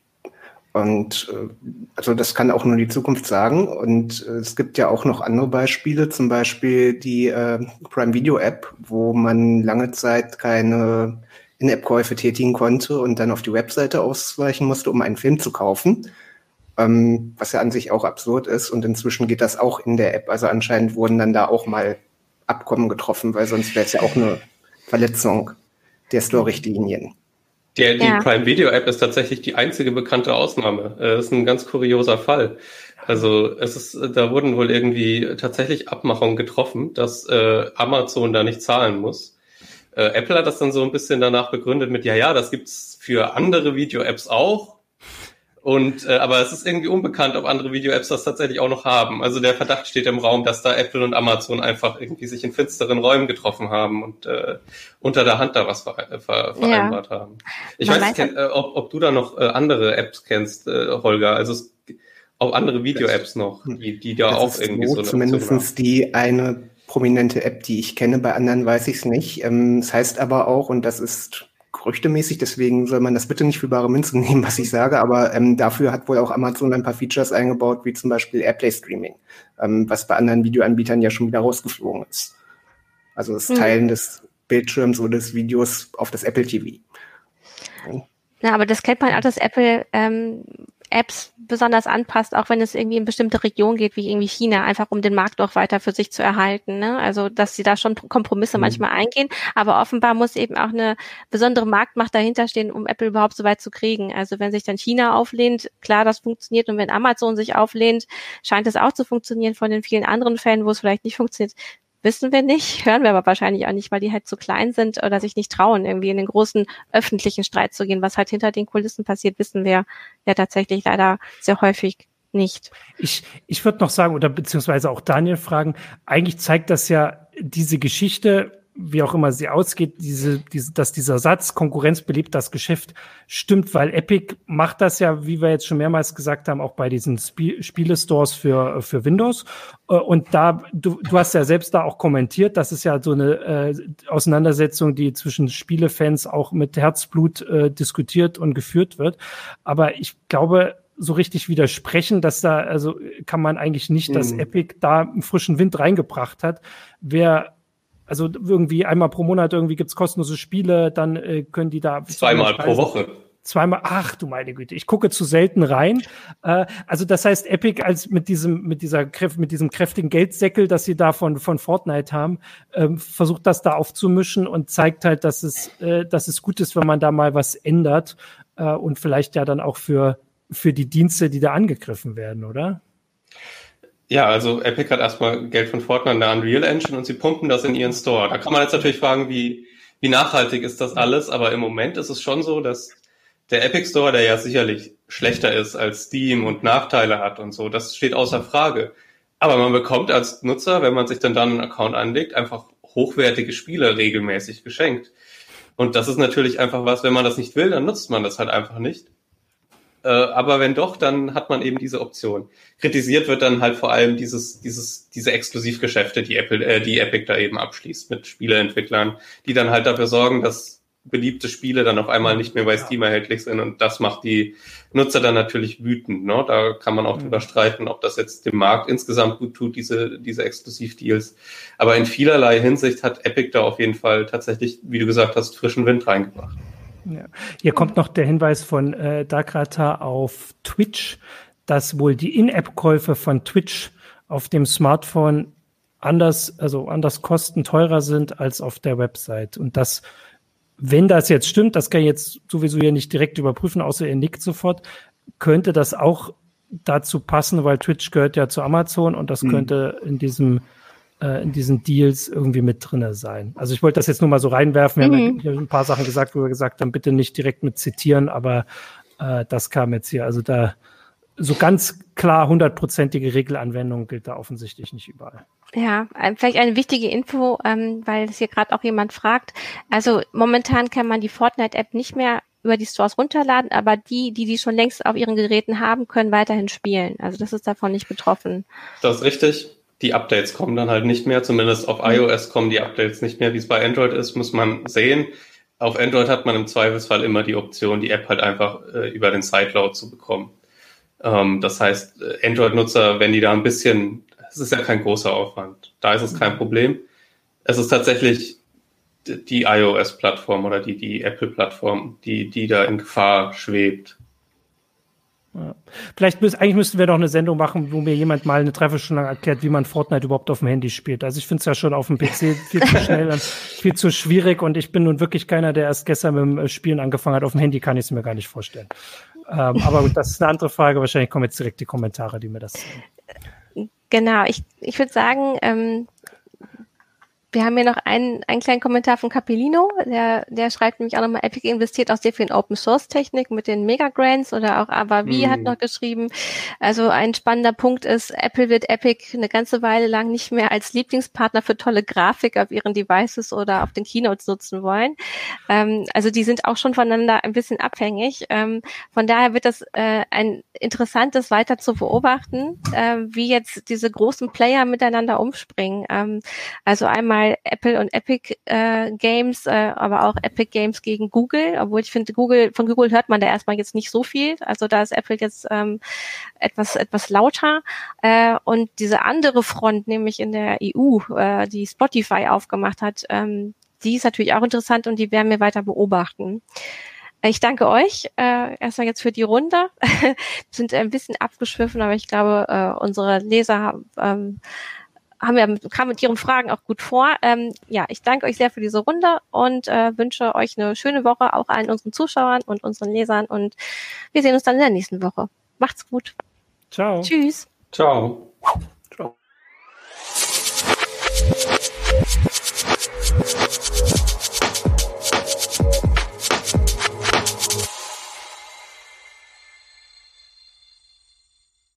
Und äh, also das kann auch nur die Zukunft sagen. Und äh, es gibt ja auch noch andere Beispiele, zum Beispiel die äh, Prime Video App, wo man lange Zeit keine In-App-Käufe tätigen konnte und dann auf die Webseite ausweichen musste, um einen Film zu kaufen. Ähm, was ja an sich auch absurd ist. Und inzwischen geht das auch in der App. Also anscheinend wurden dann da auch mal Abkommen getroffen, weil sonst wäre es ja auch eine Verletzung der Store-Richtlinien. Die, die ja. Prime Video App ist tatsächlich die einzige bekannte Ausnahme. Äh, das ist ein ganz kurioser Fall. Also es ist, da wurden wohl irgendwie tatsächlich Abmachungen getroffen, dass äh, Amazon da nicht zahlen muss. Äh, Apple hat das dann so ein bisschen danach begründet mit, ja, ja, das gibt's für andere Video-Apps auch. Und äh, aber es ist irgendwie unbekannt, ob andere Video-Apps das tatsächlich auch noch haben. Also der Verdacht steht im Raum, dass da Apple und Amazon einfach irgendwie sich in finsteren Räumen getroffen haben und äh, unter der Hand da was ver ver vereinbart ja. haben. Ich Man weiß nicht, äh, ob, ob du da noch äh, andere Apps kennst, äh, Holger. Also es, auch andere Video-Apps noch, die, die da das auch irgendwie so, so zumindest die eine prominente App, die ich kenne. Bei anderen weiß ich es nicht. Ähm, das heißt aber auch, und das ist gerüchtemäßig, deswegen soll man das bitte nicht für bare Münze nehmen, was ich sage, aber ähm, dafür hat wohl auch Amazon ein paar Features eingebaut, wie zum Beispiel Airplay Streaming, ähm, was bei anderen Videoanbietern ja schon wieder rausgeflogen ist. Also das hm. Teilen des Bildschirms oder des Videos auf das Apple TV. Ja, aber das kennt man auch, dass Apple ähm, Apps besonders anpasst, auch wenn es irgendwie in bestimmte Regionen geht, wie irgendwie China, einfach um den Markt auch weiter für sich zu erhalten. Ne? Also dass sie da schon Kompromisse mhm. manchmal eingehen, aber offenbar muss eben auch eine besondere Marktmacht dahinter stehen, um Apple überhaupt so weit zu kriegen. Also wenn sich dann China auflehnt, klar, das funktioniert und wenn Amazon sich auflehnt, scheint es auch zu funktionieren von den vielen anderen Fällen, wo es vielleicht nicht funktioniert wissen wir nicht, hören wir aber wahrscheinlich auch nicht, weil die halt zu klein sind oder sich nicht trauen, irgendwie in den großen öffentlichen Streit zu gehen. Was halt hinter den Kulissen passiert, wissen wir ja tatsächlich leider sehr häufig nicht. Ich, ich würde noch sagen, oder beziehungsweise auch Daniel fragen, eigentlich zeigt das ja diese Geschichte, wie auch immer sie ausgeht, diese, diese, dass dieser Satz Konkurrenz belebt das Geschäft stimmt, weil Epic macht das ja, wie wir jetzt schon mehrmals gesagt haben, auch bei diesen Sp Spielestores für, für Windows. Äh, und da, du, du hast ja selbst da auch kommentiert, das ist ja so eine äh, Auseinandersetzung, die zwischen Spielefans auch mit Herzblut äh, diskutiert und geführt wird. Aber ich glaube, so richtig widersprechen, dass da, also kann man eigentlich nicht, dass mhm. Epic da einen frischen Wind reingebracht hat. Wer also irgendwie einmal pro Monat irgendwie gibt's kostenlose Spiele, dann äh, können die da. Zweimal pro Woche. Zweimal, ach du meine Güte, ich gucke zu selten rein. Äh, also das heißt, Epic als mit diesem, mit dieser mit diesem kräftigen Geldsäckel, das sie da von, von Fortnite haben, ähm, versucht das da aufzumischen und zeigt halt, dass es, äh, dass es gut ist, wenn man da mal was ändert äh, und vielleicht ja dann auch für, für die Dienste, die da angegriffen werden, oder? Ja, also Epic hat erstmal Geld von Fortnite in der Unreal Engine und sie pumpen das in ihren Store. Da kann man jetzt natürlich fragen, wie, wie nachhaltig ist das alles, aber im Moment ist es schon so, dass der Epic Store, der ja sicherlich schlechter ist als Steam und Nachteile hat und so, das steht außer Frage. Aber man bekommt als Nutzer, wenn man sich dann dann einen Account anlegt, einfach hochwertige Spiele regelmäßig geschenkt. Und das ist natürlich einfach was, wenn man das nicht will, dann nutzt man das halt einfach nicht. Äh, aber wenn doch, dann hat man eben diese Option. Kritisiert wird dann halt vor allem dieses, dieses, diese Exklusivgeschäfte, die Apple, äh, die Epic da eben abschließt mit Spieleentwicklern, die dann halt dafür sorgen, dass beliebte Spiele dann auf einmal nicht mehr bei Steam erhältlich sind und das macht die Nutzer dann natürlich wütend. Ne? Da kann man auch mhm. drüber streiten, ob das jetzt dem Markt insgesamt gut tut, diese, diese Exklusivdeals. Aber in vielerlei Hinsicht hat Epic da auf jeden Fall tatsächlich, wie du gesagt hast, frischen Wind reingebracht. Ja. Hier kommt noch der Hinweis von äh, Dagrata auf Twitch, dass wohl die In-App-Käufe von Twitch auf dem Smartphone anders, also anders kosten teurer sind als auf der Website. Und das, wenn das jetzt stimmt, das kann ich jetzt sowieso ja nicht direkt überprüfen, außer ihr nickt sofort, könnte das auch dazu passen, weil Twitch gehört ja zu Amazon und das mhm. könnte in diesem äh, in diesen Deals irgendwie mit drinne sein. Also ich wollte das jetzt nur mal so reinwerfen. Wir mhm. haben ja ein paar Sachen gesagt, wo wir gesagt haben, bitte nicht direkt mit zitieren, aber äh, das kam jetzt hier. Also da so ganz klar hundertprozentige Regelanwendung gilt da offensichtlich nicht überall. Ja, vielleicht eine wichtige Info, ähm, weil es hier gerade auch jemand fragt. Also momentan kann man die Fortnite-App nicht mehr über die Stores runterladen, aber die, die die schon längst auf ihren Geräten haben, können weiterhin spielen. Also das ist davon nicht betroffen. Das ist richtig die Updates kommen dann halt nicht mehr. Zumindest auf mhm. iOS kommen die Updates nicht mehr. Wie es bei Android ist, muss man sehen. Auf Android hat man im Zweifelsfall immer die Option, die App halt einfach äh, über den Sideload zu bekommen. Ähm, das heißt, Android-Nutzer, wenn die da ein bisschen, es ist ja kein großer Aufwand, da ist es kein Problem. Es ist tatsächlich die iOS-Plattform oder die, die Apple-Plattform, die, die da in Gefahr schwebt. Vielleicht müß, eigentlich müssten wir doch eine Sendung machen, wo mir jemand mal eine Dreiviertelstunde lang erklärt, wie man Fortnite überhaupt auf dem Handy spielt. Also ich finde es ja schon auf dem PC viel zu schnell und viel zu schwierig und ich bin nun wirklich keiner, der erst gestern mit dem äh, Spielen angefangen hat. Auf dem Handy kann ich es mir gar nicht vorstellen. Ähm, aber gut, das ist eine andere Frage. Wahrscheinlich kommen jetzt direkt die Kommentare, die mir das sagen. Genau, ich, ich würde sagen, ähm, wir haben hier noch einen, einen kleinen Kommentar von Capellino, der, der schreibt nämlich auch nochmal, Epic investiert auch sehr viel in Open Source Technik mit den Mega Grants oder auch Avavi mm. hat noch geschrieben. Also ein spannender Punkt ist, Apple wird Epic eine ganze Weile lang nicht mehr als Lieblingspartner für tolle Grafik auf ihren Devices oder auf den Keynotes nutzen wollen. Ähm, also die sind auch schon voneinander ein bisschen abhängig. Ähm, von daher wird das äh, ein interessantes weiter zu beobachten, äh, wie jetzt diese großen Player miteinander umspringen. Ähm, also einmal einmal Apple und Epic äh, Games, äh, aber auch Epic Games gegen Google, obwohl ich finde, Google, von Google hört man da erstmal jetzt nicht so viel. Also da ist Apple jetzt ähm, etwas, etwas lauter. Äh, und diese andere Front, nämlich in der EU, äh, die Spotify aufgemacht hat, ähm, die ist natürlich auch interessant und die werden wir weiter beobachten. Ich danke euch äh, erstmal jetzt für die Runde. (laughs) sind ein bisschen abgeschwiffen, aber ich glaube, äh, unsere Leser ähm, haben wir, kam mit Ihren Fragen auch gut vor. Ähm, ja, ich danke euch sehr für diese Runde und äh, wünsche euch eine schöne Woche, auch allen unseren Zuschauern und unseren Lesern. Und wir sehen uns dann in der nächsten Woche. Macht's gut. Ciao. Tschüss. Ciao.